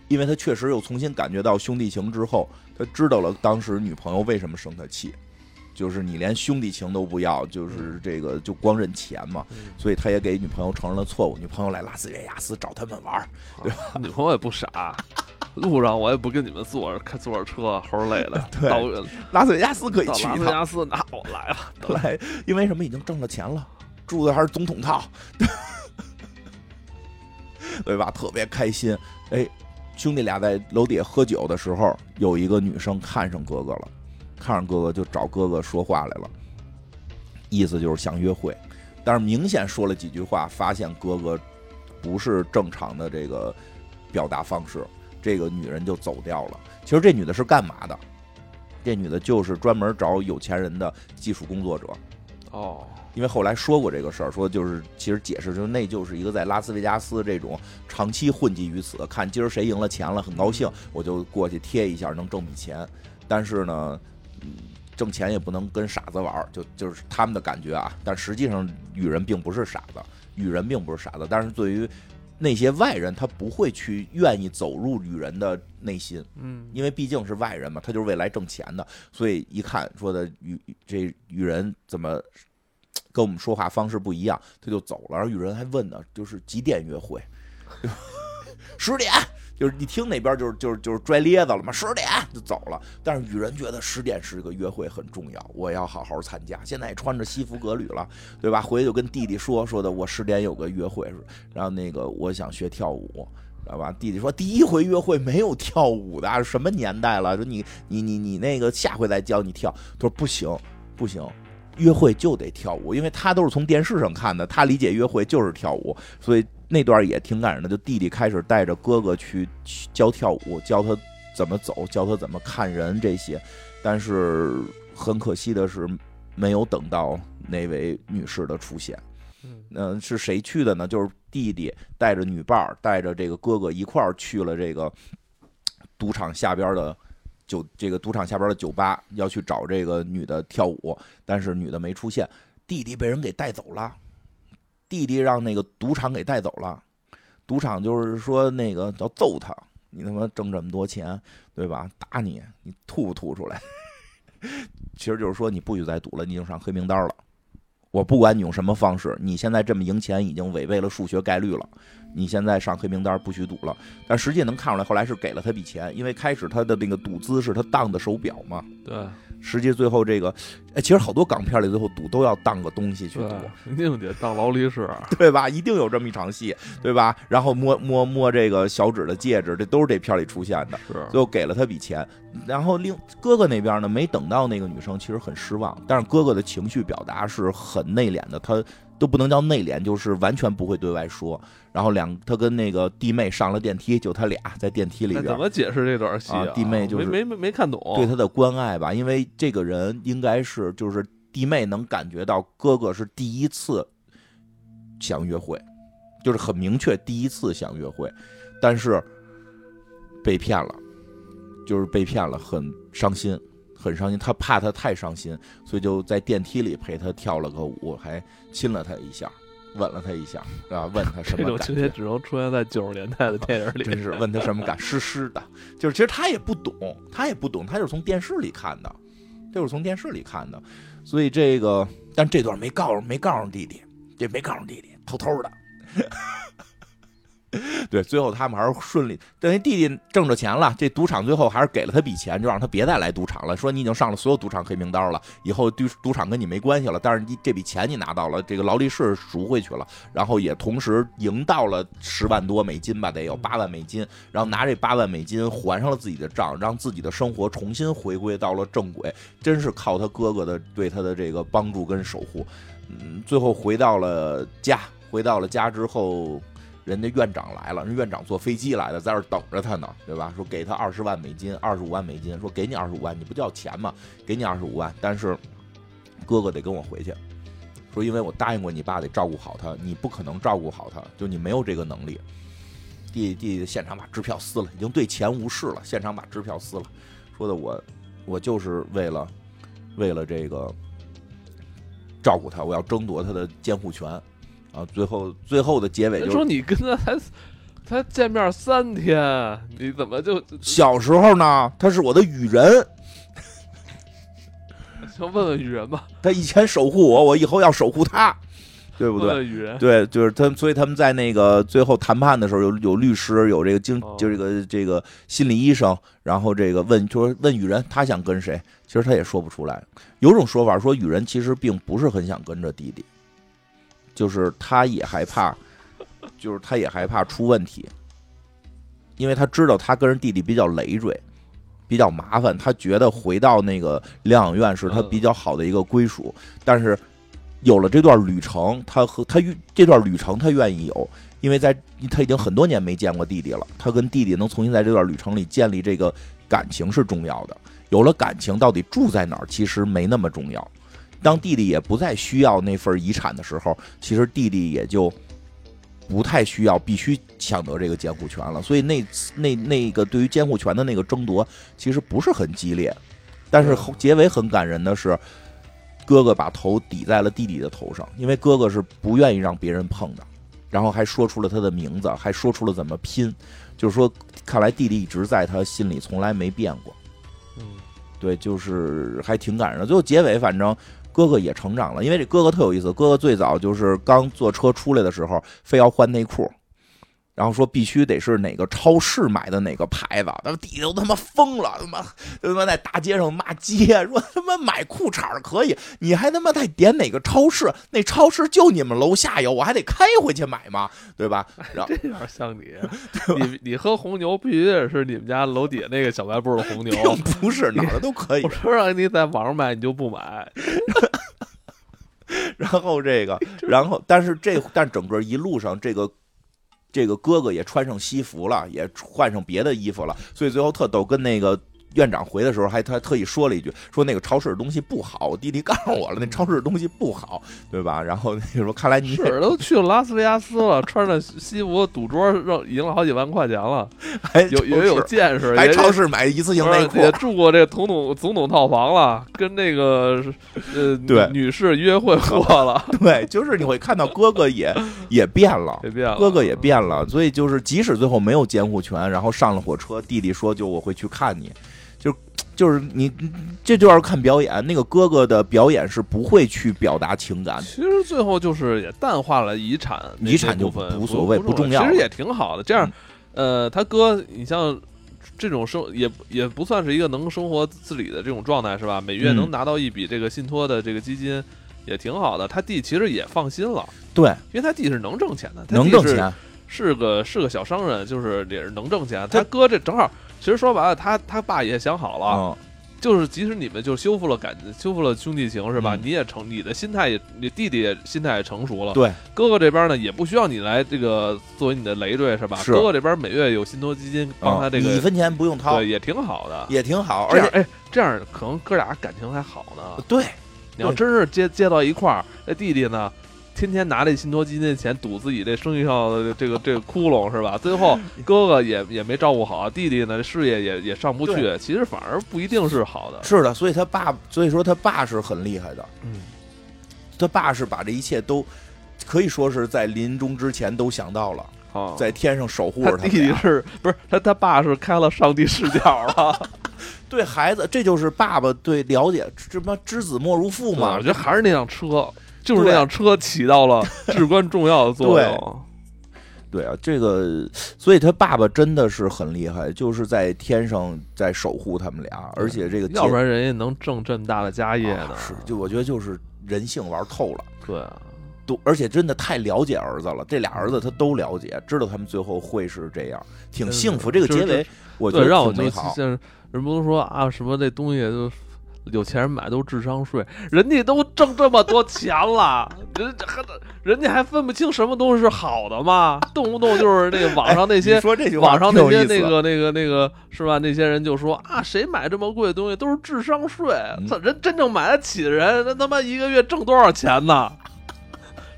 因为他确实又重新感觉到兄弟情之后，他知道了当时女朋友为什么生他气。就是你连兄弟情都不要，就是这个就光认钱嘛，所以他也给女朋友承认了错误。女朋友来拉斯维加斯找他们玩儿，对吧？女朋友也不傻，路上我也不跟你们坐着开坐着车，齁累了。对，拉斯维加斯可以去。拉斯维加斯，那我来了，来，因为什么？已经挣了钱了，住的还是总统套，对吧？特别开心。哎，兄弟俩在楼底下喝酒的时候，有一个女生看上哥哥了。看上哥哥就找哥哥说话来了，意思就是想约会，但是明显说了几句话，发现哥哥不是正常的这个表达方式，这个女人就走掉了。其实这女的是干嘛的？这女的就是专门找有钱人的技术工作者。哦，因为后来说过这个事儿，说就是其实解释就是那就是一个在拉斯维加斯这种长期混迹于此，看今儿谁赢了钱了，很高兴，我就过去贴一下，能挣笔钱。但是呢。嗯，挣钱也不能跟傻子玩就就是他们的感觉啊。但实际上，女人并不是傻子，女人并不是傻子。但是对于那些外人，他不会去愿意走入女人的内心，嗯，因为毕竟是外人嘛，他就是未来挣钱的。所以一看说的女这女人怎么跟我们说话方式不一样，他就走了。而女人还问呢，就是几点约会？十点。就是一听那边就是就是就是拽咧子了嘛，十点就走了。但是雨人觉得十点是个约会很重要，我要好好参加。现在穿着西服革履了，对吧？回去就跟弟弟说说的，我十点有个约会，然后那个我想学跳舞，知道吧？弟弟说第一回约会没有跳舞的，什么年代了？说你你你你那个下回再教你跳。他说不行不行，约会就得跳舞，因为他都是从电视上看的，他理解约会就是跳舞，所以。那段也挺感人的，就弟弟开始带着哥哥去教跳舞，教他怎么走，教他怎么看人这些。但是很可惜的是，没有等到那位女士的出现。嗯，是谁去的呢？就是弟弟带着女伴儿，带着这个哥哥一块儿去了这个赌场下边的酒，这个赌场下边的酒吧，要去找这个女的跳舞。但是女的没出现，弟弟被人给带走了。弟弟让那个赌场给带走了，赌场就是说那个要揍他，你他妈挣这么多钱，对吧？打你，你吐不吐出来？其实就是说你不许再赌了，你已经上黑名单了。我不管你用什么方式，你现在这么赢钱已经违背了数学概率了，你现在上黑名单不许赌了。但实际能看出来，后来是给了他笔钱，因为开始他的那个赌资是他当的手表嘛。对。实际最后这个，哎，其实好多港片里最后赌都要当个东西去赌，一定得当劳力士，对吧？一定有这么一场戏，对吧？然后摸摸摸这个小指的戒指，这都是这片里出现的。是，最后给了他笔钱，然后另哥哥那边呢，没等到那个女生，其实很失望。但是哥哥的情绪表达是很内敛的，他。都不能叫内敛，就是完全不会对外说。然后两他跟那个弟妹上了电梯，就他俩在电梯里边。怎么解释这段戏啊？弟妹就是没没没看懂对他的关爱吧？因为这个人应该是就是弟妹能感觉到哥哥是第一次想约会，就是很明确第一次想约会，但是被骗了，就是被骗了，很伤心。很伤心，他怕他太伤心，所以就在电梯里陪他跳了个舞，还亲了他一下，吻了他一下，啊，问他什么感觉？这种情节只能出现在九十年代的电影里。真是问他什么感？湿湿的，就是其实他也不懂，他也不懂，他就是从电视里看的，就是从电视里看的，所以这个，但这段没告诉，没告诉弟弟，这没告诉弟弟，偷偷的。对，最后他们还是顺利，等于弟弟挣着钱了，这赌场最后还是给了他笔钱，就让他别再来赌场了，说你已经上了所有赌场黑名单了，以后赌赌场跟你没关系了，但是你这笔钱你拿到了，这个劳力士赎回去了，然后也同时赢到了十万多美金吧，得有八万美金，然后拿这八万美金还上了自己的账，让自己的生活重新回归到了正轨，真是靠他哥哥的对他的这个帮助跟守护，嗯，最后回到了家，回到了家之后。人家院长来了，人院长坐飞机来的，在这等着他呢，对吧？说给他二十万美金，二十五万美金，说给你二十五万，你不叫钱吗？给你二十五万，但是哥哥得跟我回去，说因为我答应过你爸得照顾好他，你不可能照顾好他，就你没有这个能力。弟弟现场把支票撕了，已经对钱无视了，现场把支票撕了，说的我我就是为了为了这个照顾他，我要争夺他的监护权。啊，最后最后的结尾就是说你跟他才才见面三天，你怎么就小时候呢？他是我的雨人，就问问雨人吧。他以前守护我，我以后要守护他，对不对？雨人对，就是他，所以他们在那个最后谈判的时候，有有律师，有这个经，就这个这个心理医生，然后这个问，就说问雨人他想跟谁？其实他也说不出来。有种说法说雨人其实并不是很想跟着弟弟。就是他也害怕，就是他也害怕出问题，因为他知道他跟人弟弟比较累赘，比较麻烦。他觉得回到那个疗养院是他比较好的一个归属。但是有了这段旅程，他和他这段旅程他愿意有，因为在他已经很多年没见过弟弟了。他跟弟弟能重新在这段旅程里建立这个感情是重要的。有了感情，到底住在哪儿其实没那么重要。当弟弟也不再需要那份遗产的时候，其实弟弟也就不太需要必须抢得这个监护权了。所以那那那个对于监护权的那个争夺，其实不是很激烈。但是结尾很感人的是，哥哥把头抵在了弟弟的头上，因为哥哥是不愿意让别人碰的，然后还说出了他的名字，还说出了怎么拼，就是说，看来弟弟一直在他心里，从来没变过。嗯，对，就是还挺感人的。最后结尾，反正。哥哥也成长了，因为这哥哥特有意思。哥哥最早就是刚坐车出来的时候，非要换内裤。然后说必须得是哪个超市买的哪个牌子，他们底下都他妈疯了，他妈他妈在大街上骂街，说他妈买裤衩可以，你还他妈在点哪个超市？那超市就你们楼下有，我还得开回去买吗？对吧？这有点像你，你你喝红牛必须得是你们家楼底下那个小卖部的红牛，不是哪的都可以。我说让你在网上买，你就不买。然后这个，然后但是这但整个一路上这个。这个哥哥也穿上西服了，也换上别的衣服了，所以最后特逗，跟那个。院长回的时候还他特意说了一句，说那个超市的东西不好。我弟弟告诉我了，那超市的东西不好，对吧？然后那说看来你是都去了拉斯维加斯了，穿着西服赌桌让赢了好几万块钱了，还有也有见识，还超市买一次性内裤，也住过这总统总统套房了，跟那个呃对女士约会过了。对，就是你会看到哥哥也 也变了，也变了，哥哥也变了。所以就是即使最后没有监护权，然后上了火车，弟弟说就我会去看你。就是你，这就要看表演。那个哥哥的表演是不会去表达情感。其实最后就是也淡化了遗产，遗产就无所谓，不重要。其实也挺好的。这样，呃，他哥，你像这种生也也不算是一个能生活自理的这种状态，是吧？每月能拿到一笔这个信托的这个基金，也挺好的。他弟其实也放心了，对，因为他弟是能挣钱的，能挣钱，是个是个小商人，就是也是能挣钱。他哥这正好。其实说白了，他他爸也想好了，就是即使你们就修复了感，修复了兄弟情，是吧？你也成，你的心态也，你弟弟也心态也成熟了。对，哥哥这边呢，也不需要你来这个作为你的累赘，是吧？是。哥哥这边每月有信托基金帮他这个，一分钱不用掏，对，也挺好的，也挺好。而且，哎，这样可能哥俩感情还好呢。对，你要真是接接到一块儿，那弟弟呢？天天拿这信托基金的钱赌自己这生意上的这个这个窟窿是吧？最后 哥哥也也没照顾好，弟弟呢事业也也上不去，其实反而不一定是好的。是的，所以他爸，所以说他爸是很厉害的。嗯，他爸是把这一切都可以说是在临终之前都想到了，在天上守护着他。弟弟是不是他他爸是开了上帝视角了？对孩子，这就是爸爸对了解什么知子莫如父嘛？我觉得还是那辆车。就是那辆车起到了 至关重要的作用，对啊，这个，所以他爸爸真的是很厉害，就是在天上在守护他们俩，而且这个要不然人家能挣这么大的家业呢？是，就我觉得就是人性玩透了。对啊，都而且真的太了解儿子了，这俩儿子他都了解，知道他们最后会是这样，挺幸福。这个结尾，我觉得让我挺美好。人不都说啊，什么这东西都。有钱人买都智商税，人家都挣这么多钱了，人还人家还分不清什么东西是好的吗？动不动就是那个网上那些说这句网上那些那个那个那个是吧？那些人就说啊，谁买这么贵的东西都是智商税，操！人真正买得起的人，那他妈一个月挣多少钱呢？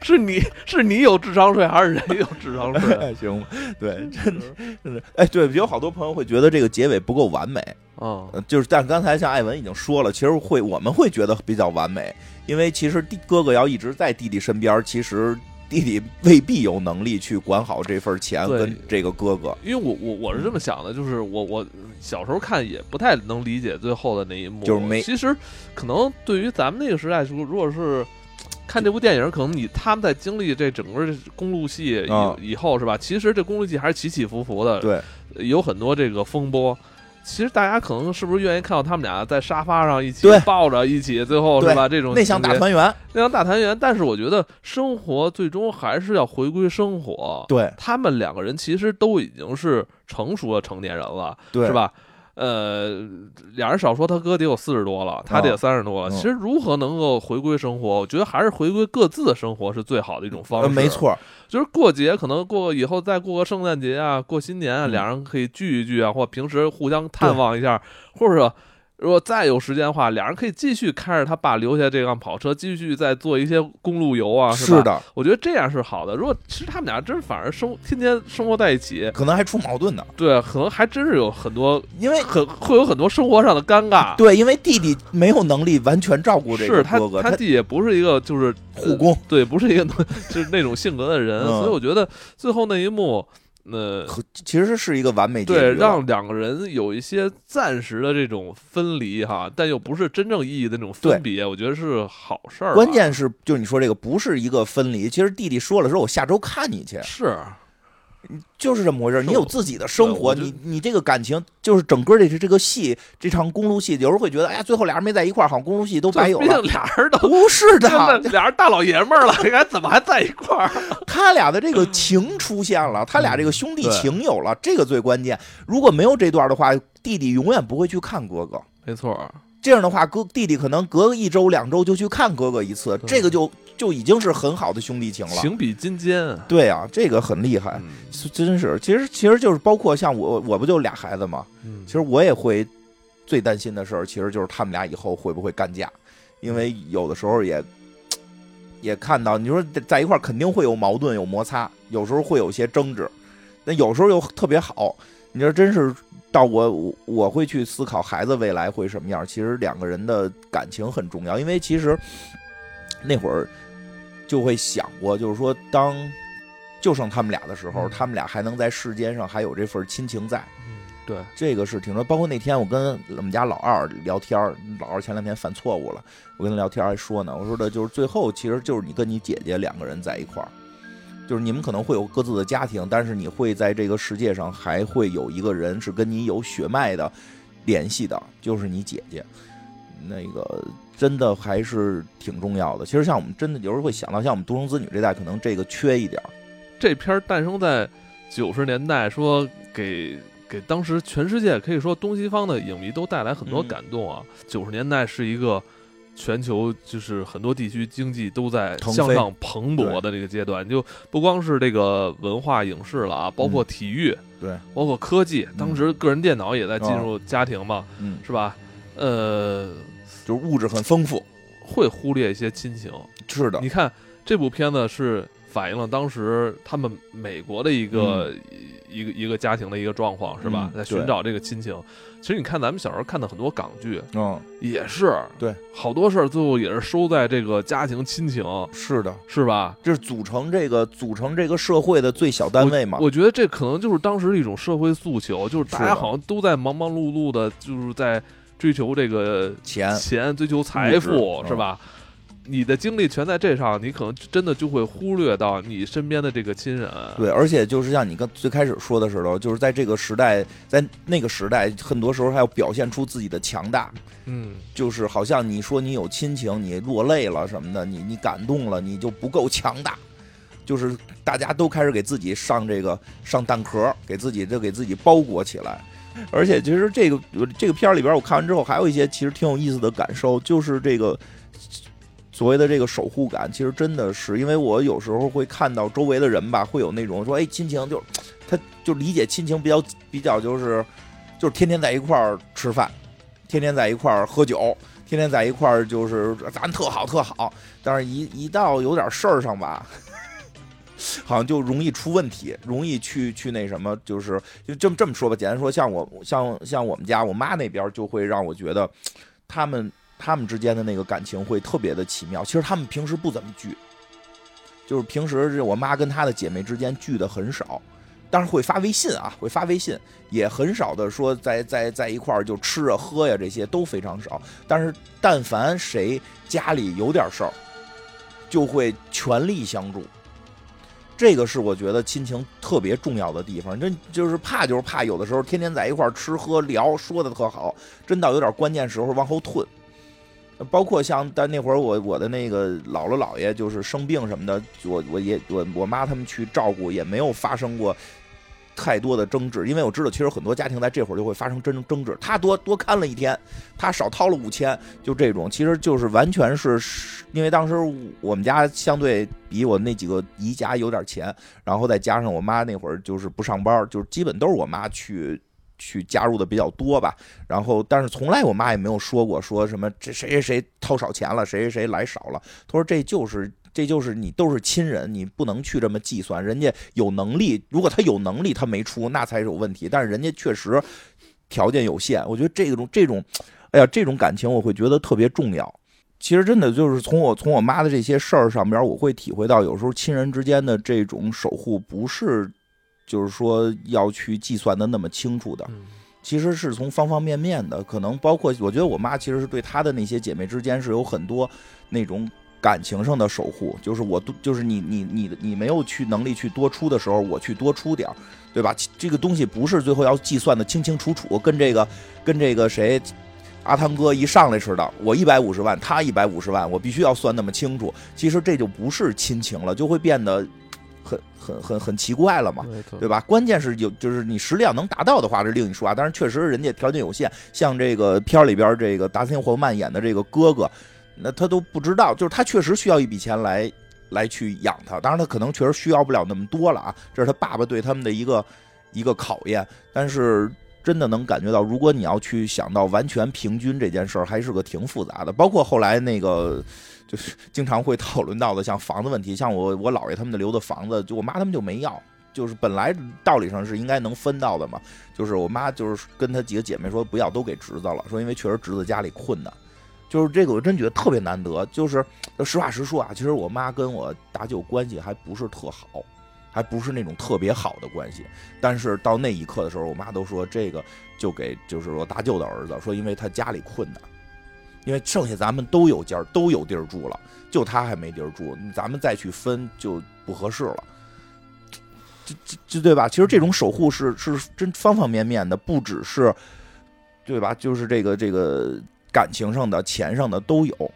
是你是你有智商税，还是人有智商税？行，对，真的，真的，哎，对，有好多朋友会觉得这个结尾不够完美，嗯，就是，但刚才像艾文已经说了，其实会我们会觉得比较完美，因为其实弟哥哥要一直在弟弟身边，其实弟弟未必有能力去管好这份钱跟这个哥哥。因为我我我是这么想的，就是我我小时候看也不太能理解最后的那一幕，就是没，其实可能对于咱们那个时代说，如果是。看这部电影，可能你他们在经历这整个公路戏以以后是吧？其实这公路戏还是起起伏伏的，对，有很多这个风波。其实大家可能是不是愿意看到他们俩在沙发上一起抱着一起，最后是吧？这种内向大团圆，内向大团圆。但是我觉得生活最终还是要回归生活。对，他们两个人其实都已经是成熟的成年人了，对，是吧？呃，俩人少说，他哥得有四十多了，他得有三十多了。其实如何能够回归生活，我觉得还是回归各自的生活是最好的一种方式。没错，就是过节，可能过以后再过个圣诞节啊，过新年啊，俩人可以聚一聚啊，或平时互相探望一下，或者说。如果再有时间的话，俩人可以继续开着他爸留下这辆跑车，继续再做一些公路游啊，是吧？的，我觉得这样是好的。如果其实他们俩真反而生天天生活在一起，可能还出矛盾呢。对，可能还真是有很多，因为很会有很多生活上的尴尬。对，因为弟弟没有能力完全照顾这个哥哥，他弟也不是一个就是护工，对，不是一个 就是那种性格的人，所以我觉得最后那一幕。那其实是一个完美结局，对，让两个人有一些暂时的这种分离哈，但又不是真正意义的那种分别，我觉得是好事儿。关键是，就是你说这个不是一个分离，其实弟弟说了说，我下周看你去。是。就是这么回事你有自己的生活，你你这个感情就是整个这这个戏，这场公路戏，有人会觉得，哎呀，最后俩人没在一块儿，好像公路戏都白有了。俩人都不是的，俩人大老爷们儿了，你看怎么还在一块儿？他俩的这个情出现了，他俩这个兄弟情有了，这个最关键。如果没有这段的话，弟弟永远不会去看哥哥。没错。这样的话，哥弟弟可能隔个一周两周就去看哥哥一次，这个就就已经是很好的兄弟情了，情比金坚。对啊，这个很厉害，真是。其实其实就是包括像我，我不就俩孩子吗？其实我也会最担心的事儿，其实就是他们俩以后会不会干架，因为有的时候也也看到，你说在一块儿肯定会有矛盾、有摩擦，有时候会有些争执，那有时候又特别好。你说真是。到我我会去思考孩子未来会什么样。其实两个人的感情很重要，因为其实那会儿就会想过，就是说当就剩他们俩的时候，他们俩还能在世间上还有这份亲情在。嗯，对，这个是挺重要。包括那天我跟我们家老二聊天，老二前两天犯错误了，我跟他聊天还说呢，我说的就是最后其实就是你跟你姐姐两个人在一块儿。就是你们可能会有各自的家庭，但是你会在这个世界上还会有一个人是跟你有血脉的联系的，就是你姐姐。那个真的还是挺重要的。其实像我们真的有时候会想到，像我们独生子女这代，可能这个缺一点。这片诞生在九十年代，说给给当时全世界可以说东西方的影迷都带来很多感动啊。九十年代是一个。全球就是很多地区经济都在向上蓬勃的这个阶段，就不光是这个文化影视了啊，包括体育，对，包括科技。当时个人电脑也在进入家庭嘛，嗯，是吧？呃，就是物质很丰富，会忽略一些亲情。是的，你看这部片子是反映了当时他们美国的一个。一个一个家庭的一个状况是吧？在寻找这个亲情。其实你看咱们小时候看的很多港剧，嗯，也是对，好多事儿最后也是收在这个家庭亲情。是的，是吧？就是组成这个组成这个社会的最小单位嘛。我觉得这可能就是当时一种社会诉求，就是大家好像都在忙忙碌碌的，就是在追求这个钱钱，追求财富，是吧？你的精力全在这上，你可能真的就会忽略到你身边的这个亲人。对，而且就是像你刚最开始说的时候，就是在这个时代，在那个时代，很多时候还要表现出自己的强大。嗯，就是好像你说你有亲情，你落泪了什么的，你你感动了，你就不够强大。就是大家都开始给自己上这个上弹壳，给自己就给自己包裹起来。而且其实这个这个片儿里边，我看完之后还有一些其实挺有意思的感受，就是这个。所谓的这个守护感，其实真的是，因为我有时候会看到周围的人吧，会有那种说，哎，亲情就，他就理解亲情比较比较就是，就是天天在一块儿吃饭，天天在一块儿喝酒，天天在一块儿就是咱特好特好，但是一一到有点事儿上吧，好像就容易出问题，容易去去那什么，就是就这么这么说吧，简单说，像我像像我们家我妈那边就会让我觉得他们。他们之间的那个感情会特别的奇妙。其实他们平时不怎么聚，就是平时是我妈跟她的姐妹之间聚的很少，但是会发微信啊，会发微信，也很少的说在在在一块儿就吃啊喝呀，这些都非常少。但是但凡谁家里有点事儿，就会全力相助。这个是我觉得亲情特别重要的地方。真就是怕，就是怕有的时候天天在一块儿吃喝聊，说的特好，真到有点关键时候往后退。包括像，但那会儿我我的那个姥姥姥爷就是生病什么的，我我也我我妈他们去照顾，也没有发生过太多的争执，因为我知道其实很多家庭在这会儿就会发生争争执，他多多看了一天，他少掏了五千，就这种，其实就是完全是因为当时我们家相对比我那几个姨家有点钱，然后再加上我妈那会儿就是不上班，就是基本都是我妈去。去加入的比较多吧，然后但是从来我妈也没有说过说什么这谁谁谁掏少钱了，谁谁谁来少了。她说这就是这就是你都是亲人，你不能去这么计算。人家有能力，如果他有能力他没出，那才是有问题。但是人家确实条件有限，我觉得这种这种，哎呀，这种感情我会觉得特别重要。其实真的就是从我从我妈的这些事儿上边，我会体会到有时候亲人之间的这种守护不是。就是说要去计算的那么清楚的，其实是从方方面面的，可能包括我觉得我妈其实是对她的那些姐妹之间是有很多那种感情上的守护，就是我都就是你你你你没有去能力去多出的时候，我去多出点儿对吧？这个东西不是最后要计算的清清楚楚，跟这个跟这个谁阿汤哥一上来似的，我一百五十万，他一百五十万，我必须要算那么清楚，其实这就不是亲情了，就会变得。很很很很奇怪了嘛，对吧？关键是有，就是你实力要能达到的话，是另一说啊。但是确实人家条件有限，像这个片里边这个达斯汀霍夫曼演的这个哥哥，那他都不知道，就是他确实需要一笔钱来来去养他。当然他可能确实需要不了那么多了啊，这是他爸爸对他们的一个一个考验。但是真的能感觉到，如果你要去想到完全平均这件事儿，还是个挺复杂的。包括后来那个。就是经常会讨论到的，像房子问题，像我我姥爷他们的留的房子，就我妈他们就没要，就是本来道理上是应该能分到的嘛，就是我妈就是跟她几个姐妹说不要，都给侄子了，说因为确实侄子家里困难，就是这个我真觉得特别难得，就是实话实说啊，其实我妈跟我大舅关系还不是特好，还不是那种特别好的关系，但是到那一刻的时候，我妈都说这个就给就是我大舅的儿子，说因为他家里困难。因为剩下咱们都有家都有地儿住了，就他还没地儿住，咱们再去分就不合适了，这这这对吧？其实这种守护是是真方方面面的，不只是对吧？就是这个这个感情上的、钱上的都有。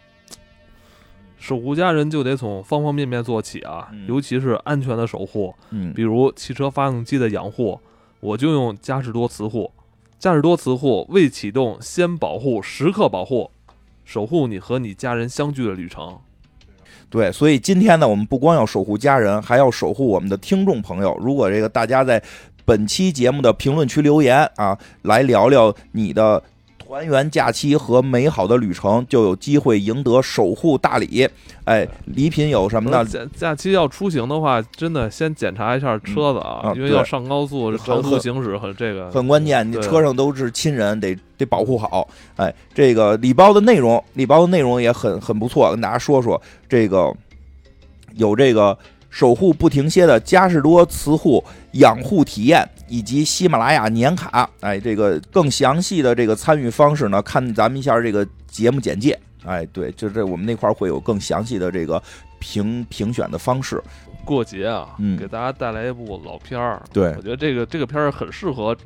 守护家人就得从方方面面做起啊，尤其是安全的守护，嗯，比如汽车发动机的养护，我就用嘉实多磁护，嘉实多磁护未启动先保护，时刻保护。守护你和你家人相聚的旅程，对，所以今天呢，我们不光要守护家人，还要守护我们的听众朋友。如果这个大家在本期节目的评论区留言啊，来聊聊你的。团圆假期和美好的旅程，就有机会赢得守护大礼。哎，礼品有什么呢？假假期要出行的话，真的先检查一下车子啊，因为要上高速、长途行驶，很这个很关键。你车上都是亲人，得得保护好。哎，这个礼包的内容，礼包的内容也很很不错，跟大家说说。这个有这个。守护不停歇的嘉士多磁护养护体验，以及喜马拉雅年卡，哎，这个更详细的这个参与方式呢，看咱们一下这个节目简介。哎，对，就这我们那块儿会有更详细的这个评评选的方式。过节啊，嗯给大家带来一部老片儿。对我，觉得这个这个片儿很适合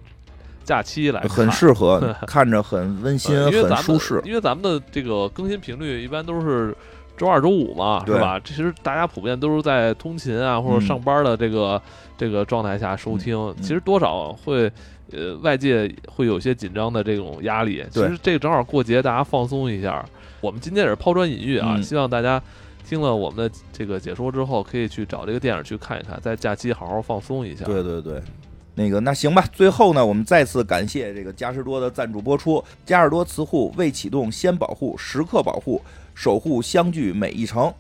假期来看，很适合，看着很温馨，很舒适。因为咱们的这个更新频率一般都是周二、周五嘛，是对吧？其实大家普遍都是在通勤啊或者嗯上班的这个、这个状态下收听，嗯其实多少会。呃，外界会有些紧张的这种压力。其实这个正好过节，大家放松一下。我们今天也是抛砖引玉啊，嗯希望大家听了我们的这个解说之后，可以去找这个电影去看一看，在假期好好放松一下。对对对，那个那行吧。最后呢，我们再次感谢这个嘉实多的赞助播出。嘉实多磁护未启动先保护，时刻保护，守护相聚每一程。